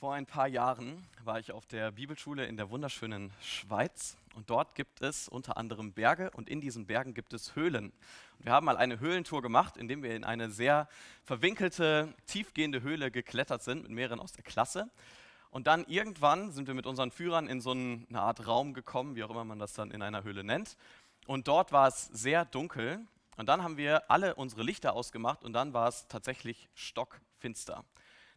Vor ein paar Jahren war ich auf der Bibelschule in der wunderschönen Schweiz und dort gibt es unter anderem Berge und in diesen Bergen gibt es Höhlen. Und wir haben mal eine Höhlentour gemacht, indem wir in eine sehr verwinkelte, tiefgehende Höhle geklettert sind mit mehreren aus der Klasse. Und dann irgendwann sind wir mit unseren Führern in so eine Art Raum gekommen, wie auch immer man das dann in einer Höhle nennt. Und dort war es sehr dunkel. Und dann haben wir alle unsere Lichter ausgemacht und dann war es tatsächlich stockfinster.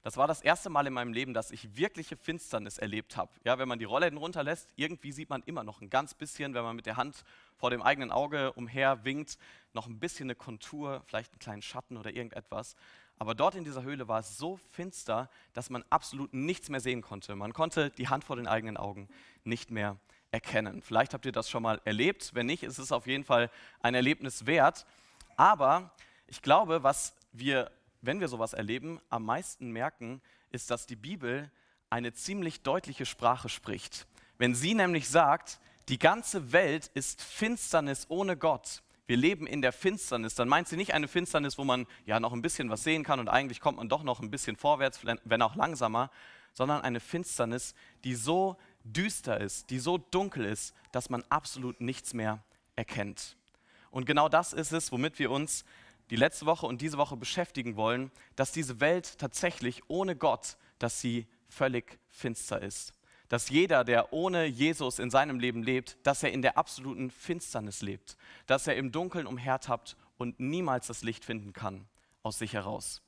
Das war das erste Mal in meinem Leben, dass ich wirkliche Finsternis erlebt habe. Ja, wenn man die Rollläden runterlässt, irgendwie sieht man immer noch ein ganz bisschen, wenn man mit der Hand vor dem eigenen Auge umher winkt, noch ein bisschen eine Kontur, vielleicht einen kleinen Schatten oder irgendetwas. Aber dort in dieser Höhle war es so finster, dass man absolut nichts mehr sehen konnte. Man konnte die Hand vor den eigenen Augen nicht mehr erkennen. Vielleicht habt ihr das schon mal erlebt. Wenn nicht, ist es auf jeden Fall ein Erlebnis wert. Aber ich glaube, was wir wenn wir sowas erleben, am meisten merken, ist, dass die Bibel eine ziemlich deutliche Sprache spricht. Wenn sie nämlich sagt, die ganze Welt ist Finsternis ohne Gott, wir leben in der Finsternis, dann meint sie nicht eine Finsternis, wo man ja noch ein bisschen was sehen kann und eigentlich kommt man doch noch ein bisschen vorwärts, wenn auch langsamer, sondern eine Finsternis, die so düster ist, die so dunkel ist, dass man absolut nichts mehr erkennt. Und genau das ist es, womit wir uns die letzte Woche und diese Woche beschäftigen wollen, dass diese Welt tatsächlich ohne Gott, dass sie völlig finster ist. Dass jeder, der ohne Jesus in seinem Leben lebt, dass er in der absoluten Finsternis lebt. Dass er im Dunkeln umhertappt und niemals das Licht finden kann aus sich heraus.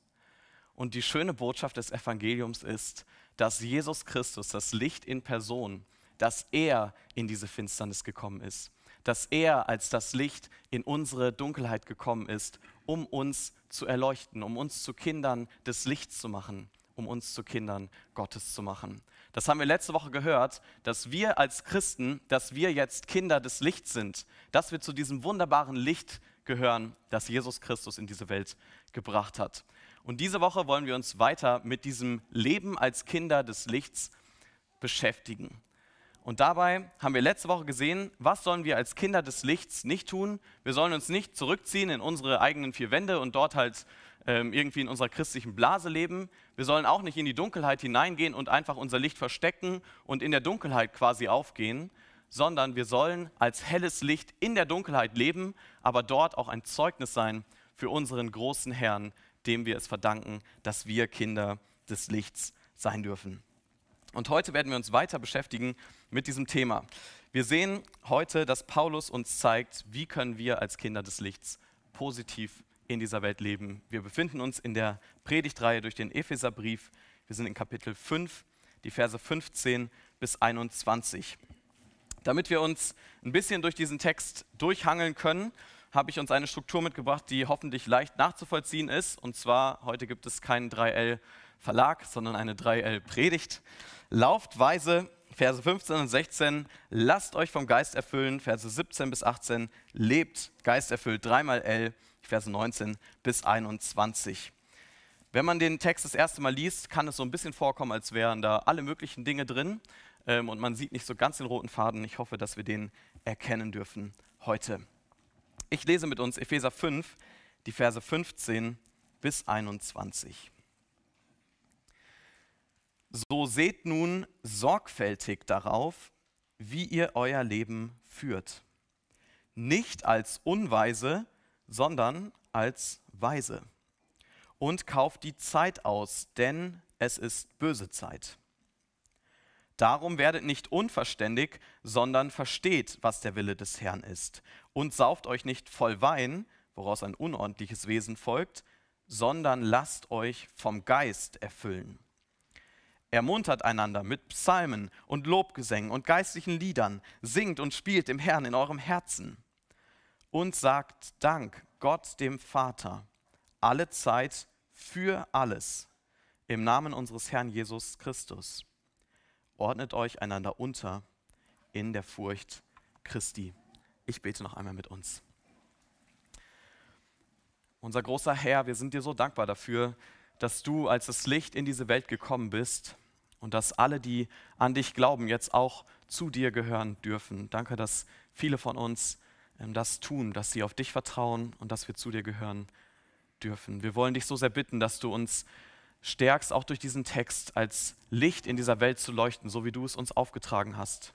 Und die schöne Botschaft des Evangeliums ist, dass Jesus Christus, das Licht in Person, dass er in diese Finsternis gekommen ist. Dass er als das Licht in unsere Dunkelheit gekommen ist um uns zu erleuchten, um uns zu Kindern des Lichts zu machen, um uns zu Kindern Gottes zu machen. Das haben wir letzte Woche gehört, dass wir als Christen, dass wir jetzt Kinder des Lichts sind, dass wir zu diesem wunderbaren Licht gehören, das Jesus Christus in diese Welt gebracht hat. Und diese Woche wollen wir uns weiter mit diesem Leben als Kinder des Lichts beschäftigen. Und dabei haben wir letzte Woche gesehen, was sollen wir als Kinder des Lichts nicht tun? Wir sollen uns nicht zurückziehen in unsere eigenen vier Wände und dort halt ähm, irgendwie in unserer christlichen Blase leben. Wir sollen auch nicht in die Dunkelheit hineingehen und einfach unser Licht verstecken und in der Dunkelheit quasi aufgehen, sondern wir sollen als helles Licht in der Dunkelheit leben, aber dort auch ein Zeugnis sein für unseren großen Herrn, dem wir es verdanken, dass wir Kinder des Lichts sein dürfen. Und heute werden wir uns weiter beschäftigen mit diesem Thema. Wir sehen heute, dass Paulus uns zeigt, wie können wir als Kinder des Lichts positiv in dieser Welt leben. Wir befinden uns in der Predigtreihe durch den Epheserbrief. Wir sind in Kapitel 5, die Verse 15 bis 21. Damit wir uns ein bisschen durch diesen Text durchhangeln können, habe ich uns eine Struktur mitgebracht, die hoffentlich leicht nachzuvollziehen ist. Und zwar, heute gibt es keinen 3L Verlag, sondern eine 3L Predigt. Lauft weise, Verse 15 und 16, lasst euch vom Geist erfüllen, Verse 17 bis 18, lebt geisterfüllt, dreimal L, Verse 19 bis 21. Wenn man den Text das erste Mal liest, kann es so ein bisschen vorkommen, als wären da alle möglichen Dinge drin ähm, und man sieht nicht so ganz den roten Faden. Ich hoffe, dass wir den erkennen dürfen heute. Ich lese mit uns Epheser 5, die Verse 15 bis 21. So seht nun sorgfältig darauf, wie ihr euer Leben führt. Nicht als Unweise, sondern als Weise. Und kauft die Zeit aus, denn es ist böse Zeit. Darum werdet nicht unverständig, sondern versteht, was der Wille des Herrn ist. Und sauft euch nicht voll Wein, woraus ein unordentliches Wesen folgt, sondern lasst euch vom Geist erfüllen Ermuntert einander mit Psalmen und Lobgesängen und geistlichen Liedern, singt und spielt dem Herrn in eurem Herzen und sagt Dank Gott dem Vater alle Zeit für alles im Namen unseres Herrn Jesus Christus. Ordnet euch einander unter in der Furcht Christi. Ich bete noch einmal mit uns. Unser großer Herr, wir sind dir so dankbar dafür, dass du als das Licht in diese Welt gekommen bist und dass alle, die an dich glauben, jetzt auch zu dir gehören dürfen. Danke, dass viele von uns ähm, das tun, dass sie auf dich vertrauen und dass wir zu dir gehören dürfen. Wir wollen dich so sehr bitten, dass du uns stärkst, auch durch diesen Text als Licht in dieser Welt zu leuchten, so wie du es uns aufgetragen hast.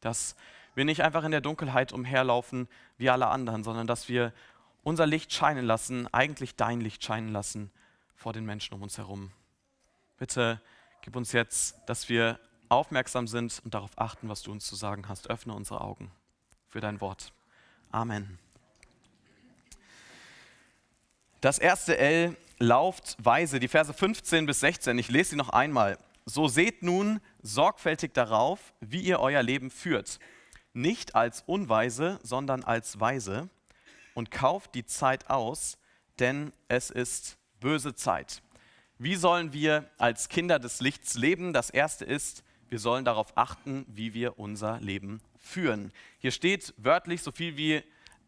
Dass wir nicht einfach in der Dunkelheit umherlaufen wie alle anderen, sondern dass wir unser Licht scheinen lassen, eigentlich dein Licht scheinen lassen vor den Menschen um uns herum. Bitte gib uns jetzt, dass wir aufmerksam sind und darauf achten, was du uns zu sagen hast. Öffne unsere Augen für dein Wort. Amen. Das erste L lauft weise, die Verse 15 bis 16. Ich lese sie noch einmal. So seht nun sorgfältig darauf, wie ihr euer Leben führt. Nicht als Unweise, sondern als Weise. Und kauft die Zeit aus, denn es ist böse Zeit. Wie sollen wir als Kinder des Lichts leben? Das erste ist, wir sollen darauf achten, wie wir unser Leben führen. Hier steht wörtlich so viel wie,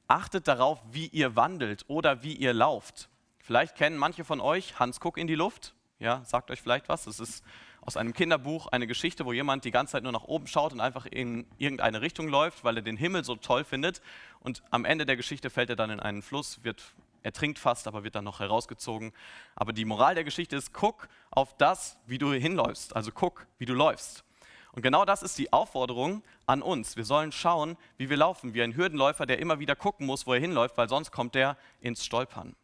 achtet darauf, wie ihr wandelt oder wie ihr lauft. Vielleicht kennen manche von euch Hans Kuck in die Luft. Ja, sagt euch vielleicht was. Es ist aus einem Kinderbuch eine Geschichte, wo jemand die ganze Zeit nur nach oben schaut und einfach in irgendeine Richtung läuft, weil er den Himmel so toll findet. Und am Ende der Geschichte fällt er dann in einen Fluss, wird er trinkt fast, aber wird dann noch herausgezogen. Aber die Moral der Geschichte ist, guck auf das, wie du hinläufst. Also guck, wie du läufst. Und genau das ist die Aufforderung an uns. Wir sollen schauen, wie wir laufen, wie ein Hürdenläufer, der immer wieder gucken muss, wo er hinläuft, weil sonst kommt er ins Stolpern.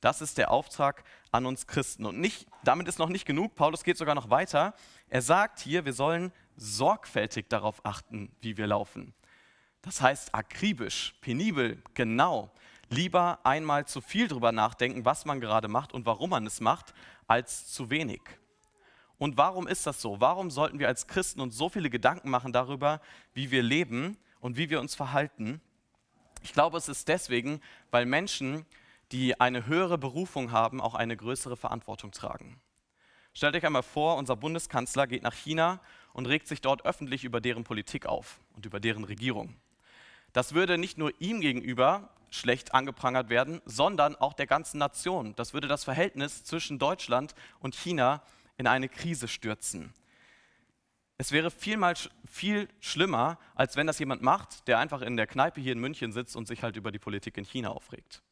Das ist der Auftrag an uns Christen. Und nicht, damit ist noch nicht genug. Paulus geht sogar noch weiter. Er sagt hier, wir sollen sorgfältig darauf achten, wie wir laufen. Das heißt akribisch, penibel, genau lieber einmal zu viel drüber nachdenken, was man gerade macht und warum man es macht, als zu wenig. Und warum ist das so? Warum sollten wir als Christen uns so viele Gedanken machen darüber, wie wir leben und wie wir uns verhalten? Ich glaube, es ist deswegen, weil Menschen, die eine höhere Berufung haben, auch eine größere Verantwortung tragen. Stellt euch einmal vor, unser Bundeskanzler geht nach China und regt sich dort öffentlich über deren Politik auf und über deren Regierung. Das würde nicht nur ihm gegenüber schlecht angeprangert werden, sondern auch der ganzen Nation. Das würde das Verhältnis zwischen Deutschland und China in eine Krise stürzen. Es wäre vielmal viel schlimmer, als wenn das jemand macht, der einfach in der Kneipe hier in München sitzt und sich halt über die Politik in China aufregt.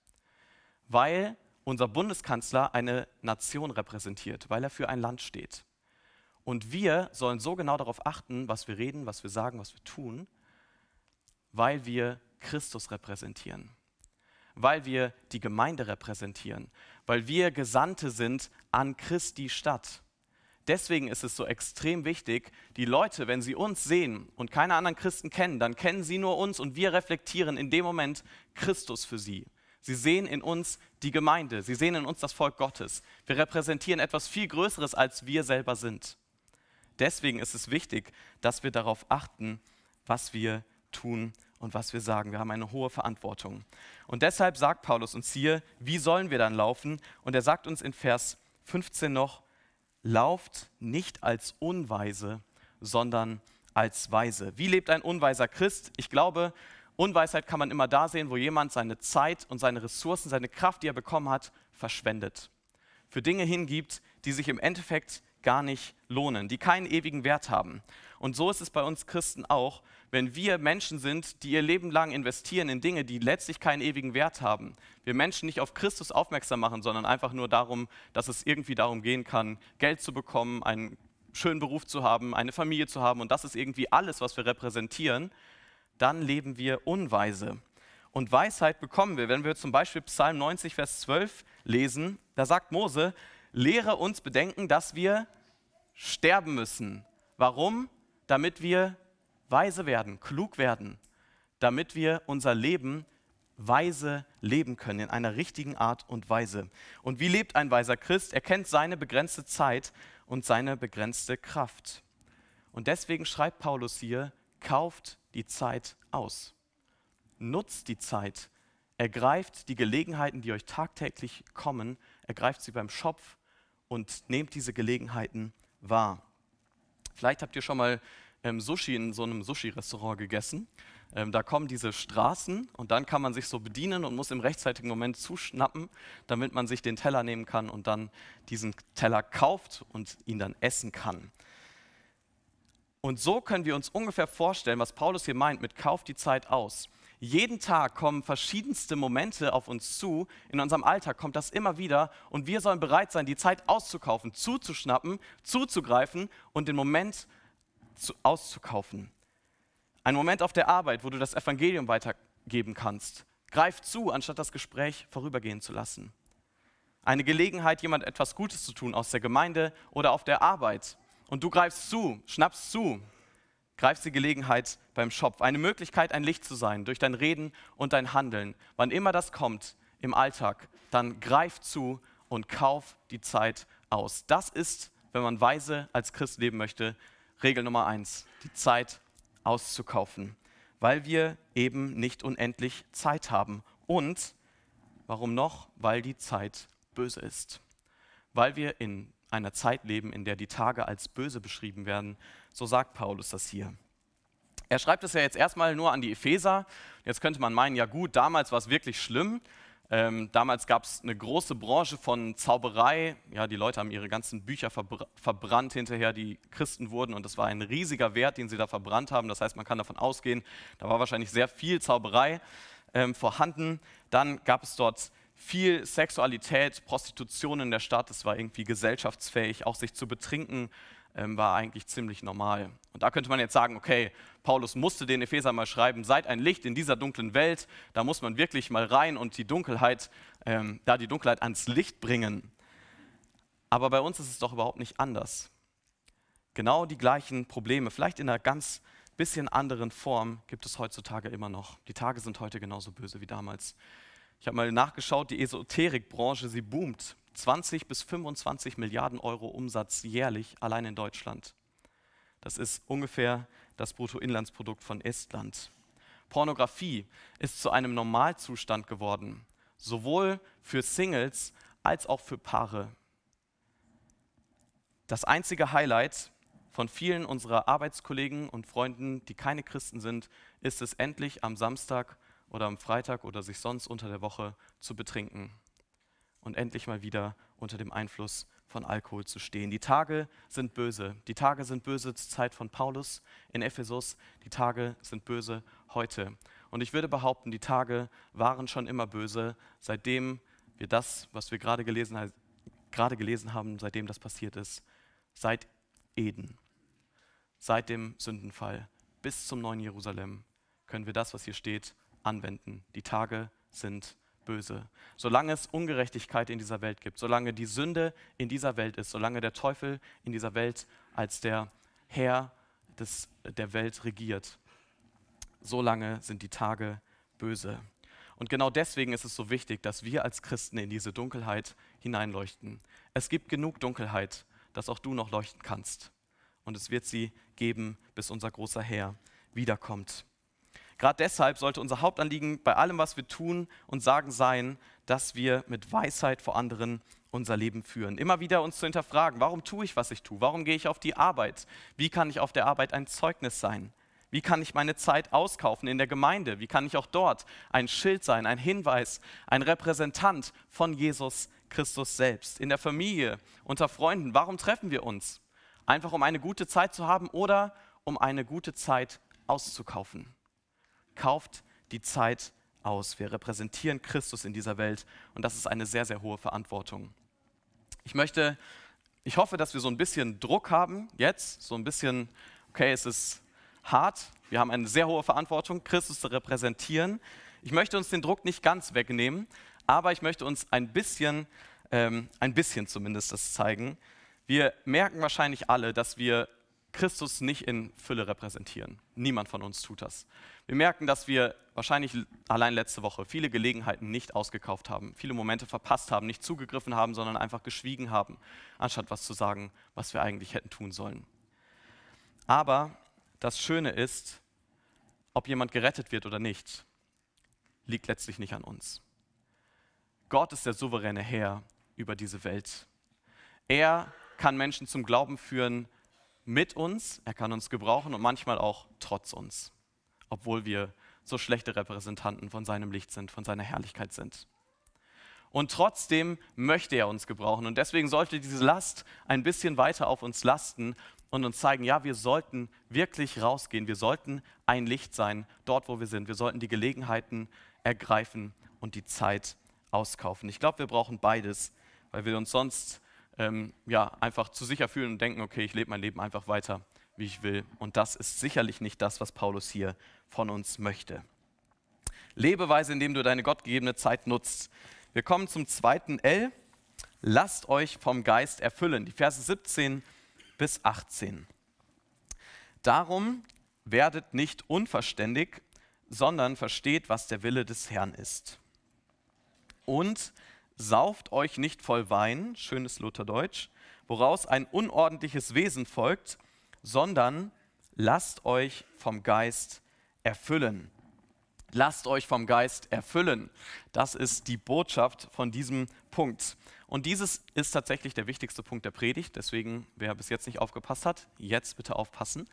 Weil unser Bundeskanzler eine Nation repräsentiert, weil er für ein Land steht. Und wir sollen so genau darauf achten, was wir reden, was wir sagen, was wir tun, weil wir Christus repräsentieren weil wir die Gemeinde repräsentieren, weil wir Gesandte sind an Christi Stadt. Deswegen ist es so extrem wichtig, die Leute, wenn sie uns sehen und keine anderen Christen kennen, dann kennen sie nur uns und wir reflektieren in dem Moment Christus für sie. Sie sehen in uns die Gemeinde, sie sehen in uns das Volk Gottes. Wir repräsentieren etwas viel Größeres, als wir selber sind. Deswegen ist es wichtig, dass wir darauf achten, was wir tun und was wir sagen. Wir haben eine hohe Verantwortung. Und deshalb sagt Paulus uns hier, wie sollen wir dann laufen? Und er sagt uns in Vers 15 noch, lauft nicht als Unweise, sondern als Weise. Wie lebt ein unweiser Christ? Ich glaube, Unweisheit kann man immer da sehen, wo jemand seine Zeit und seine Ressourcen, seine Kraft, die er bekommen hat, verschwendet. Für Dinge hingibt, die sich im Endeffekt gar nicht lohnen, die keinen ewigen Wert haben. Und so ist es bei uns Christen auch, wenn wir Menschen sind, die ihr Leben lang investieren in Dinge, die letztlich keinen ewigen Wert haben. Wir Menschen nicht auf Christus aufmerksam machen, sondern einfach nur darum, dass es irgendwie darum gehen kann, Geld zu bekommen, einen schönen Beruf zu haben, eine Familie zu haben und das ist irgendwie alles, was wir repräsentieren, dann leben wir unweise. Und Weisheit bekommen wir, wenn wir zum Beispiel Psalm 90, Vers 12 lesen, da sagt Mose, lehre uns bedenken, dass wir sterben müssen. Warum? damit wir weise werden, klug werden, damit wir unser Leben weise leben können, in einer richtigen Art und Weise. Und wie lebt ein weiser Christ? Er kennt seine begrenzte Zeit und seine begrenzte Kraft. Und deswegen schreibt Paulus hier, kauft die Zeit aus. Nutzt die Zeit. Ergreift die Gelegenheiten, die euch tagtäglich kommen, ergreift sie beim Schopf und nehmt diese Gelegenheiten wahr. Vielleicht habt ihr schon mal ähm, Sushi in so einem Sushi-Restaurant gegessen. Ähm, da kommen diese Straßen und dann kann man sich so bedienen und muss im rechtzeitigen Moment zuschnappen, damit man sich den Teller nehmen kann und dann diesen Teller kauft und ihn dann essen kann. Und so können wir uns ungefähr vorstellen, was Paulus hier meint mit Kauf die Zeit aus. Jeden Tag kommen verschiedenste Momente auf uns zu. In unserem Alltag kommt das immer wieder und wir sollen bereit sein, die Zeit auszukaufen, zuzuschnappen, zuzugreifen und den Moment zu, auszukaufen. Ein Moment auf der Arbeit, wo du das Evangelium weitergeben kannst. Greif zu, anstatt das Gespräch vorübergehen zu lassen. Eine Gelegenheit, jemand etwas Gutes zu tun aus der Gemeinde oder auf der Arbeit. Und du greifst zu, schnappst zu, greifst die Gelegenheit beim Schopf. Eine Möglichkeit, ein Licht zu sein durch dein Reden und dein Handeln. Wann immer das kommt im Alltag, dann greif zu und kauf die Zeit aus. Das ist, wenn man weise als Christ leben möchte, Regel Nummer eins, die Zeit auszukaufen, weil wir eben nicht unendlich Zeit haben. Und warum noch? Weil die Zeit böse ist. Weil wir in einer Zeit leben, in der die Tage als böse beschrieben werden. So sagt Paulus das hier. Er schreibt es ja jetzt erstmal nur an die Epheser. Jetzt könnte man meinen, ja gut, damals war es wirklich schlimm. Ähm, damals gab es eine große Branche von Zauberei. Ja, die Leute haben ihre ganzen Bücher verbr verbrannt hinterher, die Christen wurden. Und das war ein riesiger Wert, den sie da verbrannt haben. Das heißt, man kann davon ausgehen, da war wahrscheinlich sehr viel Zauberei ähm, vorhanden. Dann gab es dort viel Sexualität, Prostitution in der Stadt. Es war irgendwie gesellschaftsfähig. Auch sich zu betrinken ähm, war eigentlich ziemlich normal. Und da könnte man jetzt sagen, okay, Paulus musste den Epheser mal schreiben, seid ein Licht in dieser dunklen Welt, da muss man wirklich mal rein und die Dunkelheit, ähm, da die Dunkelheit ans Licht bringen. Aber bei uns ist es doch überhaupt nicht anders. Genau die gleichen Probleme, vielleicht in einer ganz bisschen anderen Form, gibt es heutzutage immer noch. Die Tage sind heute genauso böse wie damals. Ich habe mal nachgeschaut, die Esoterikbranche, sie boomt. 20 bis 25 Milliarden Euro Umsatz jährlich allein in Deutschland. Das ist ungefähr das Bruttoinlandsprodukt von Estland. Pornografie ist zu einem Normalzustand geworden, sowohl für Singles als auch für Paare. Das einzige Highlight von vielen unserer Arbeitskollegen und Freunden, die keine Christen sind, ist es endlich am Samstag oder am Freitag oder sich sonst unter der Woche zu betrinken und endlich mal wieder unter dem Einfluss von Alkohol zu stehen. Die Tage sind böse. Die Tage sind böse zur Zeit von Paulus in Ephesus. Die Tage sind böse heute. Und ich würde behaupten, die Tage waren schon immer böse, seitdem wir das, was wir gerade gelesen, gerade gelesen haben, seitdem das passiert ist, seit Eden, seit dem Sündenfall bis zum neuen Jerusalem, können wir das, was hier steht, anwenden. Die Tage sind böse. Solange es Ungerechtigkeit in dieser Welt gibt, solange die Sünde in dieser Welt ist, solange der Teufel in dieser Welt als der Herr des, der Welt regiert, solange sind die Tage böse. Und genau deswegen ist es so wichtig, dass wir als Christen in diese Dunkelheit hineinleuchten. Es gibt genug Dunkelheit, dass auch du noch leuchten kannst. Und es wird sie geben, bis unser großer Herr wiederkommt. Gerade deshalb sollte unser Hauptanliegen bei allem, was wir tun und sagen, sein, dass wir mit Weisheit vor anderen unser Leben führen. Immer wieder uns zu hinterfragen, warum tue ich, was ich tue? Warum gehe ich auf die Arbeit? Wie kann ich auf der Arbeit ein Zeugnis sein? Wie kann ich meine Zeit auskaufen in der Gemeinde? Wie kann ich auch dort ein Schild sein, ein Hinweis, ein Repräsentant von Jesus Christus selbst? In der Familie, unter Freunden, warum treffen wir uns? Einfach um eine gute Zeit zu haben oder um eine gute Zeit auszukaufen? Kauft die Zeit aus. Wir repräsentieren Christus in dieser Welt und das ist eine sehr, sehr hohe Verantwortung. Ich möchte, ich hoffe, dass wir so ein bisschen Druck haben jetzt, so ein bisschen, okay, es ist hart, wir haben eine sehr hohe Verantwortung, Christus zu repräsentieren. Ich möchte uns den Druck nicht ganz wegnehmen, aber ich möchte uns ein bisschen, ähm, ein bisschen zumindest das zeigen. Wir merken wahrscheinlich alle, dass wir Christus nicht in Fülle repräsentieren. Niemand von uns tut das. Wir merken, dass wir wahrscheinlich allein letzte Woche viele Gelegenheiten nicht ausgekauft haben, viele Momente verpasst haben, nicht zugegriffen haben, sondern einfach geschwiegen haben, anstatt was zu sagen, was wir eigentlich hätten tun sollen. Aber das Schöne ist, ob jemand gerettet wird oder nicht, liegt letztlich nicht an uns. Gott ist der souveräne Herr über diese Welt. Er kann Menschen zum Glauben führen mit uns, er kann uns gebrauchen und manchmal auch trotz uns obwohl wir so schlechte Repräsentanten von seinem Licht sind, von seiner Herrlichkeit sind. Und trotzdem möchte er uns gebrauchen. Und deswegen sollte diese Last ein bisschen weiter auf uns lasten und uns zeigen, ja, wir sollten wirklich rausgehen. Wir sollten ein Licht sein, dort, wo wir sind. Wir sollten die Gelegenheiten ergreifen und die Zeit auskaufen. Ich glaube, wir brauchen beides, weil wir uns sonst ähm, ja, einfach zu sicher fühlen und denken, okay, ich lebe mein Leben einfach weiter, wie ich will. Und das ist sicherlich nicht das, was Paulus hier von uns möchte. Lebeweise, indem du deine gottgegebene Zeit nutzt. Wir kommen zum zweiten L. Lasst euch vom Geist erfüllen. Die Verse 17 bis 18. Darum werdet nicht unverständig, sondern versteht, was der Wille des Herrn ist. Und sauft euch nicht voll Wein, schönes Lutherdeutsch, woraus ein unordentliches Wesen folgt, sondern lasst euch vom Geist erfüllen. Lasst euch vom Geist erfüllen. Das ist die Botschaft von diesem Punkt. Und dieses ist tatsächlich der wichtigste Punkt der Predigt. Deswegen, wer bis jetzt nicht aufgepasst hat, jetzt bitte aufpassen.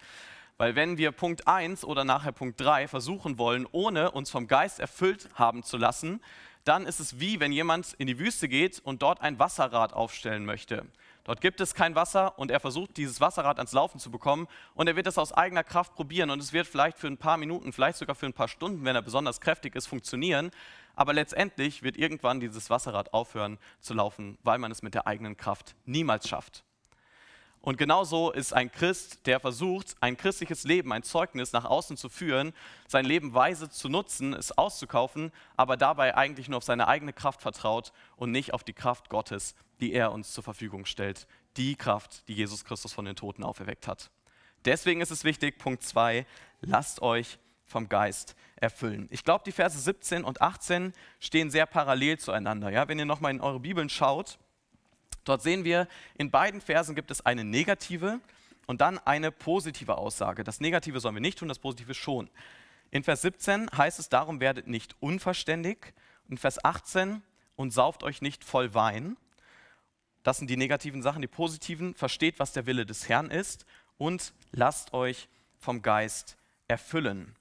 Weil wenn wir Punkt 1 oder nachher Punkt 3 versuchen wollen, ohne uns vom Geist erfüllt haben zu lassen, dann ist es wie wenn jemand in die Wüste geht und dort ein Wasserrad aufstellen möchte. Dort gibt es kein Wasser und er versucht, dieses Wasserrad ans Laufen zu bekommen und er wird es aus eigener Kraft probieren und es wird vielleicht für ein paar Minuten, vielleicht sogar für ein paar Stunden, wenn er besonders kräftig ist, funktionieren. Aber letztendlich wird irgendwann dieses Wasserrad aufhören zu laufen, weil man es mit der eigenen Kraft niemals schafft. Und genauso ist ein Christ, der versucht, ein christliches Leben, ein Zeugnis nach außen zu führen, sein Leben weise zu nutzen, es auszukaufen, aber dabei eigentlich nur auf seine eigene Kraft vertraut und nicht auf die Kraft Gottes, die er uns zur Verfügung stellt. Die Kraft, die Jesus Christus von den Toten auferweckt hat. Deswegen ist es wichtig, Punkt 2, lasst euch vom Geist erfüllen. Ich glaube, die Verse 17 und 18 stehen sehr parallel zueinander. Ja? Wenn ihr nochmal in eure Bibeln schaut, Dort sehen wir, in beiden Versen gibt es eine negative und dann eine positive Aussage. Das Negative sollen wir nicht tun, das Positive schon. In Vers 17 heißt es, darum werdet nicht unverständig. In Vers 18, und sauft euch nicht voll Wein. Das sind die negativen Sachen. Die positiven, versteht, was der Wille des Herrn ist und lasst euch vom Geist erfüllen.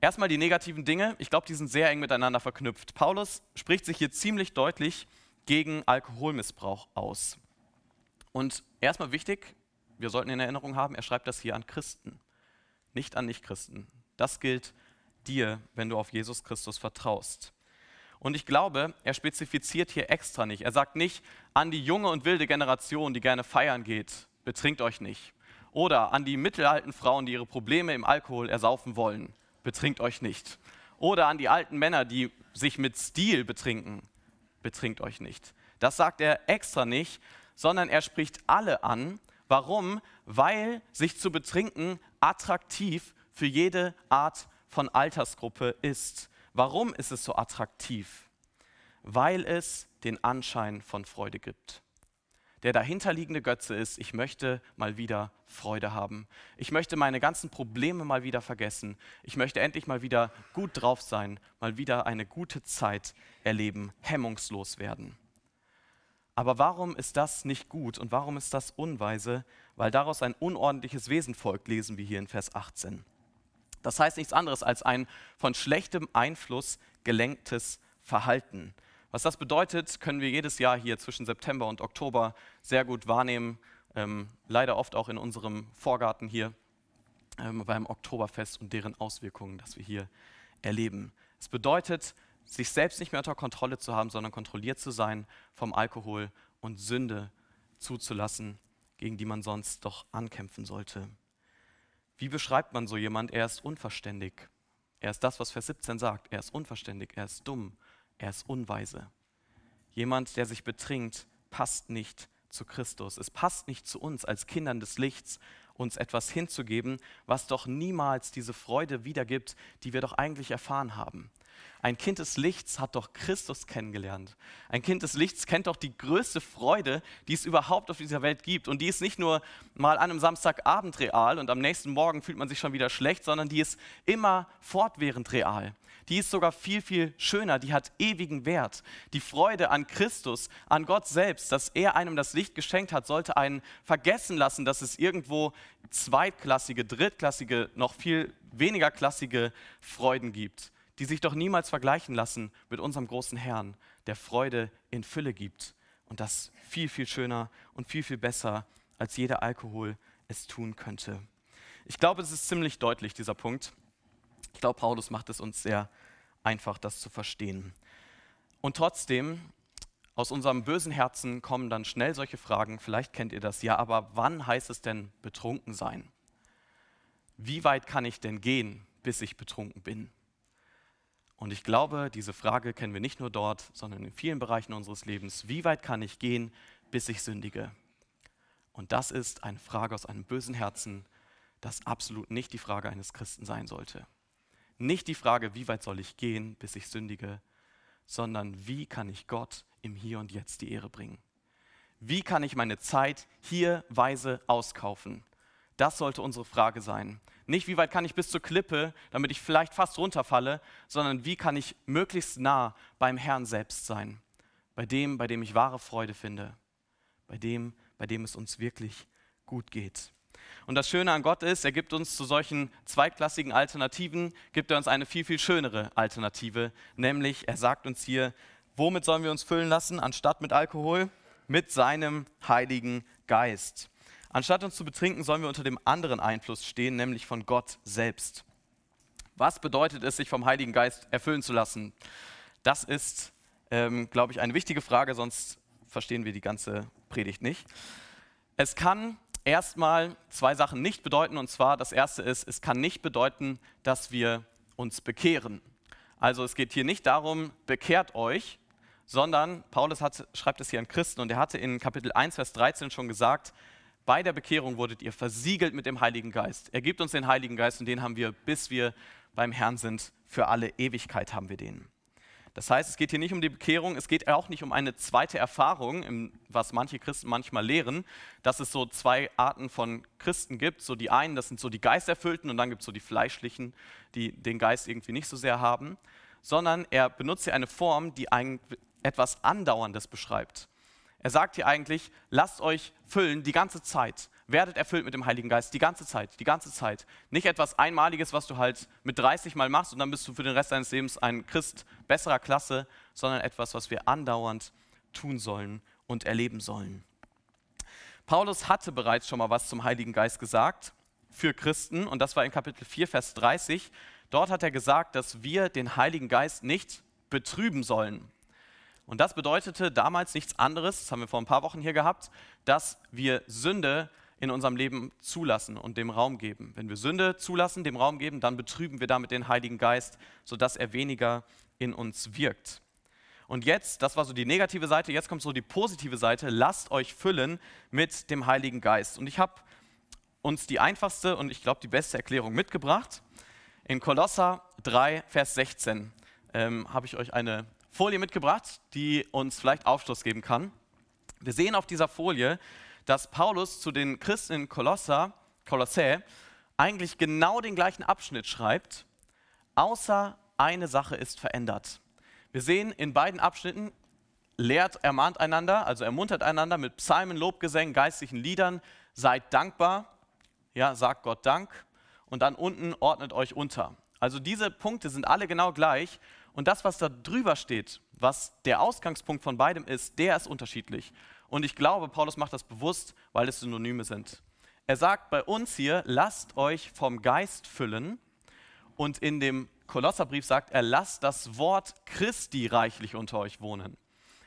Erstmal die negativen Dinge. Ich glaube, die sind sehr eng miteinander verknüpft. Paulus spricht sich hier ziemlich deutlich gegen Alkoholmissbrauch aus. Und erstmal wichtig, wir sollten in Erinnerung haben, er schreibt das hier an Christen, nicht an Nichtchristen. Das gilt dir, wenn du auf Jesus Christus vertraust. Und ich glaube, er spezifiziert hier extra nicht. Er sagt nicht an die junge und wilde Generation, die gerne feiern geht, betrinkt euch nicht. Oder an die mittelalten Frauen, die ihre Probleme im Alkohol ersaufen wollen, betrinkt euch nicht. Oder an die alten Männer, die sich mit Stil betrinken, betrinkt euch nicht. Das sagt er extra nicht, sondern er spricht alle an. Warum? Weil sich zu betrinken attraktiv für jede Art von Altersgruppe ist. Warum ist es so attraktiv? Weil es den Anschein von Freude gibt. Der dahinterliegende Götze ist, ich möchte mal wieder Freude haben. Ich möchte meine ganzen Probleme mal wieder vergessen. Ich möchte endlich mal wieder gut drauf sein, mal wieder eine gute Zeit erleben, hemmungslos werden. Aber warum ist das nicht gut und warum ist das unweise? Weil daraus ein unordentliches Wesen folgt, lesen wir hier in Vers 18. Das heißt nichts anderes als ein von schlechtem Einfluss gelenktes Verhalten. Was das bedeutet, können wir jedes Jahr hier zwischen September und Oktober sehr gut wahrnehmen. Ähm, leider oft auch in unserem Vorgarten hier ähm, beim Oktoberfest und deren Auswirkungen, dass wir hier erleben. Es bedeutet, sich selbst nicht mehr unter Kontrolle zu haben, sondern kontrolliert zu sein vom Alkohol und Sünde zuzulassen, gegen die man sonst doch ankämpfen sollte. Wie beschreibt man so jemand? Er ist unverständig. Er ist das, was Vers 17 sagt. Er ist unverständig, er ist dumm, er ist unweise. Jemand, der sich betrinkt, passt nicht zu Christus. Es passt nicht zu uns als Kindern des Lichts, uns etwas hinzugeben, was doch niemals diese Freude wiedergibt, die wir doch eigentlich erfahren haben. Ein Kind des Lichts hat doch Christus kennengelernt. Ein Kind des Lichts kennt doch die größte Freude, die es überhaupt auf dieser Welt gibt. Und die ist nicht nur mal an einem Samstagabend real und am nächsten Morgen fühlt man sich schon wieder schlecht, sondern die ist immer fortwährend real. Die ist sogar viel, viel schöner, die hat ewigen Wert. Die Freude an Christus, an Gott selbst, dass er einem das Licht geschenkt hat, sollte einen vergessen lassen, dass es irgendwo zweitklassige, drittklassige, noch viel weniger klassige Freuden gibt die sich doch niemals vergleichen lassen mit unserem großen Herrn, der Freude in Fülle gibt. Und das viel, viel schöner und viel, viel besser, als jeder Alkohol es tun könnte. Ich glaube, es ist ziemlich deutlich, dieser Punkt. Ich glaube, Paulus macht es uns sehr einfach, das zu verstehen. Und trotzdem, aus unserem bösen Herzen kommen dann schnell solche Fragen, vielleicht kennt ihr das, ja, aber wann heißt es denn betrunken sein? Wie weit kann ich denn gehen, bis ich betrunken bin? Und ich glaube, diese Frage kennen wir nicht nur dort, sondern in vielen Bereichen unseres Lebens. Wie weit kann ich gehen, bis ich sündige? Und das ist eine Frage aus einem bösen Herzen, das absolut nicht die Frage eines Christen sein sollte. Nicht die Frage, wie weit soll ich gehen, bis ich sündige, sondern wie kann ich Gott im Hier und Jetzt die Ehre bringen? Wie kann ich meine Zeit hier weise auskaufen? Das sollte unsere Frage sein. Nicht, wie weit kann ich bis zur Klippe, damit ich vielleicht fast runterfalle, sondern wie kann ich möglichst nah beim Herrn selbst sein, bei dem, bei dem ich wahre Freude finde, bei dem, bei dem es uns wirklich gut geht. Und das Schöne an Gott ist, er gibt uns zu solchen zweitklassigen Alternativen, gibt er uns eine viel, viel schönere Alternative, nämlich er sagt uns hier, womit sollen wir uns füllen lassen, anstatt mit Alkohol? Mit seinem Heiligen Geist. Anstatt uns zu betrinken, sollen wir unter dem anderen Einfluss stehen, nämlich von Gott selbst. Was bedeutet es, sich vom Heiligen Geist erfüllen zu lassen? Das ist, ähm, glaube ich, eine wichtige Frage, sonst verstehen wir die ganze Predigt nicht. Es kann erstmal zwei Sachen nicht bedeuten, und zwar das erste ist, es kann nicht bedeuten, dass wir uns bekehren. Also es geht hier nicht darum, bekehrt euch, sondern Paulus hat, schreibt es hier an Christen und er hatte in Kapitel 1, Vers 13 schon gesagt, bei der Bekehrung wurdet ihr versiegelt mit dem Heiligen Geist. Er gibt uns den Heiligen Geist und den haben wir, bis wir beim Herrn sind. Für alle Ewigkeit haben wir den. Das heißt, es geht hier nicht um die Bekehrung, es geht auch nicht um eine zweite Erfahrung, was manche Christen manchmal lehren, dass es so zwei Arten von Christen gibt. So die einen, das sind so die Geisterfüllten und dann gibt es so die Fleischlichen, die den Geist irgendwie nicht so sehr haben. Sondern er benutzt hier eine Form, die ein, etwas Andauerndes beschreibt. Er sagt hier eigentlich, lasst euch füllen die ganze Zeit. Werdet erfüllt mit dem Heiligen Geist die ganze Zeit, die ganze Zeit. Nicht etwas Einmaliges, was du halt mit 30 Mal machst und dann bist du für den Rest deines Lebens ein Christ besserer Klasse, sondern etwas, was wir andauernd tun sollen und erleben sollen. Paulus hatte bereits schon mal was zum Heiligen Geist gesagt für Christen und das war in Kapitel 4, Vers 30. Dort hat er gesagt, dass wir den Heiligen Geist nicht betrüben sollen. Und das bedeutete damals nichts anderes, das haben wir vor ein paar Wochen hier gehabt, dass wir Sünde in unserem Leben zulassen und dem Raum geben. Wenn wir Sünde zulassen, dem Raum geben, dann betrüben wir damit den Heiligen Geist, sodass er weniger in uns wirkt. Und jetzt, das war so die negative Seite, jetzt kommt so die positive Seite, lasst euch füllen mit dem Heiligen Geist. Und ich habe uns die einfachste und ich glaube die beste Erklärung mitgebracht. In Kolosser 3, Vers 16 ähm, habe ich euch eine Folie mitgebracht, die uns vielleicht Aufschluss geben kann. Wir sehen auf dieser Folie, dass Paulus zu den Christen in Kolosser, Kolossä eigentlich genau den gleichen Abschnitt schreibt, außer eine Sache ist verändert. Wir sehen in beiden Abschnitten, lehrt, ermahnt einander, also ermuntert einander mit Psalmen, Lobgesängen, geistlichen Liedern, seid dankbar, ja, sagt Gott Dank und dann unten ordnet euch unter. Also diese Punkte sind alle genau gleich und das, was da drüber steht, was der Ausgangspunkt von beidem ist, der ist unterschiedlich. Und ich glaube, Paulus macht das bewusst, weil es Synonyme sind. Er sagt bei uns hier, lasst euch vom Geist füllen. Und in dem Kolosserbrief sagt er, lasst das Wort Christi reichlich unter euch wohnen.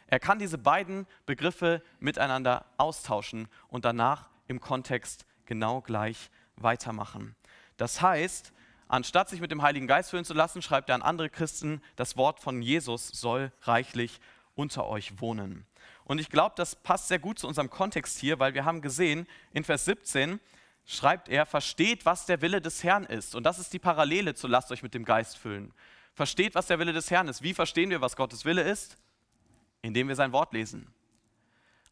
Er kann diese beiden Begriffe miteinander austauschen und danach im Kontext genau gleich weitermachen. Das heißt, Anstatt sich mit dem Heiligen Geist füllen zu lassen, schreibt er an andere Christen, das Wort von Jesus soll reichlich unter euch wohnen. Und ich glaube, das passt sehr gut zu unserem Kontext hier, weil wir haben gesehen, in Vers 17 schreibt er, versteht, was der Wille des Herrn ist. Und das ist die Parallele zu lasst euch mit dem Geist füllen. Versteht, was der Wille des Herrn ist. Wie verstehen wir, was Gottes Wille ist? Indem wir sein Wort lesen.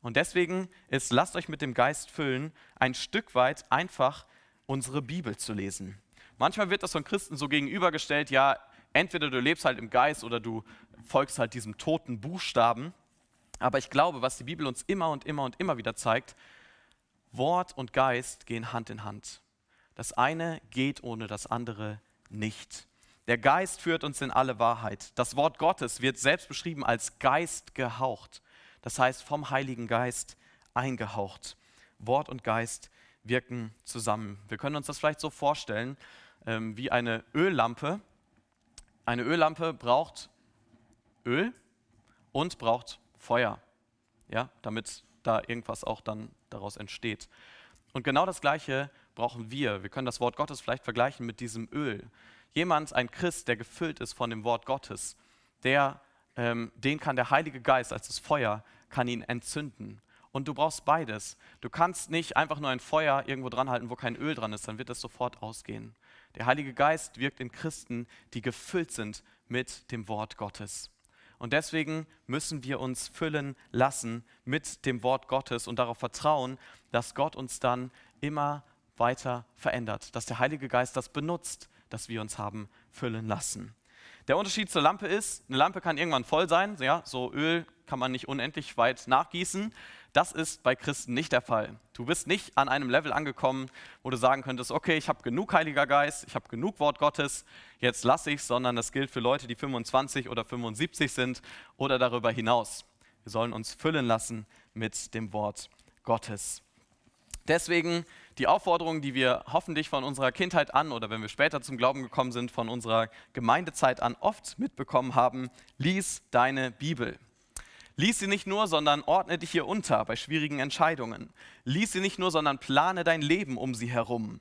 Und deswegen ist lasst euch mit dem Geist füllen ein Stück weit einfach unsere Bibel zu lesen. Manchmal wird das von Christen so gegenübergestellt, ja, entweder du lebst halt im Geist oder du folgst halt diesem toten Buchstaben. Aber ich glaube, was die Bibel uns immer und immer und immer wieder zeigt, Wort und Geist gehen Hand in Hand. Das eine geht ohne das andere nicht. Der Geist führt uns in alle Wahrheit. Das Wort Gottes wird selbst beschrieben als Geist gehaucht. Das heißt vom Heiligen Geist eingehaucht. Wort und Geist wirken zusammen. Wir können uns das vielleicht so vorstellen ähm, wie eine Öllampe. Eine Öllampe braucht Öl und braucht Feuer, ja, damit da irgendwas auch dann daraus entsteht. Und genau das Gleiche brauchen wir. Wir können das Wort Gottes vielleicht vergleichen mit diesem Öl. Jemand, ein Christ, der gefüllt ist von dem Wort Gottes, der, ähm, den kann der Heilige Geist als das Feuer, kann ihn entzünden. Und du brauchst beides. Du kannst nicht einfach nur ein Feuer irgendwo dran halten, wo kein Öl dran ist, dann wird es sofort ausgehen. Der Heilige Geist wirkt in Christen, die gefüllt sind mit dem Wort Gottes. Und deswegen müssen wir uns füllen lassen mit dem Wort Gottes und darauf vertrauen, dass Gott uns dann immer weiter verändert, dass der Heilige Geist das benutzt, dass wir uns haben füllen lassen. Der Unterschied zur Lampe ist, eine Lampe kann irgendwann voll sein, ja, so Öl kann man nicht unendlich weit nachgießen. Das ist bei Christen nicht der Fall. Du bist nicht an einem Level angekommen, wo du sagen könntest, okay, ich habe genug Heiliger Geist, ich habe genug Wort Gottes, jetzt lasse ich es, sondern das gilt für Leute, die 25 oder 75 sind oder darüber hinaus. Wir sollen uns füllen lassen mit dem Wort Gottes. Deswegen die Aufforderung, die wir hoffentlich von unserer Kindheit an oder wenn wir später zum Glauben gekommen sind, von unserer Gemeindezeit an oft mitbekommen haben, lies deine Bibel. Lies sie nicht nur, sondern ordne dich hier unter bei schwierigen Entscheidungen. Lies sie nicht nur, sondern plane dein Leben um sie herum.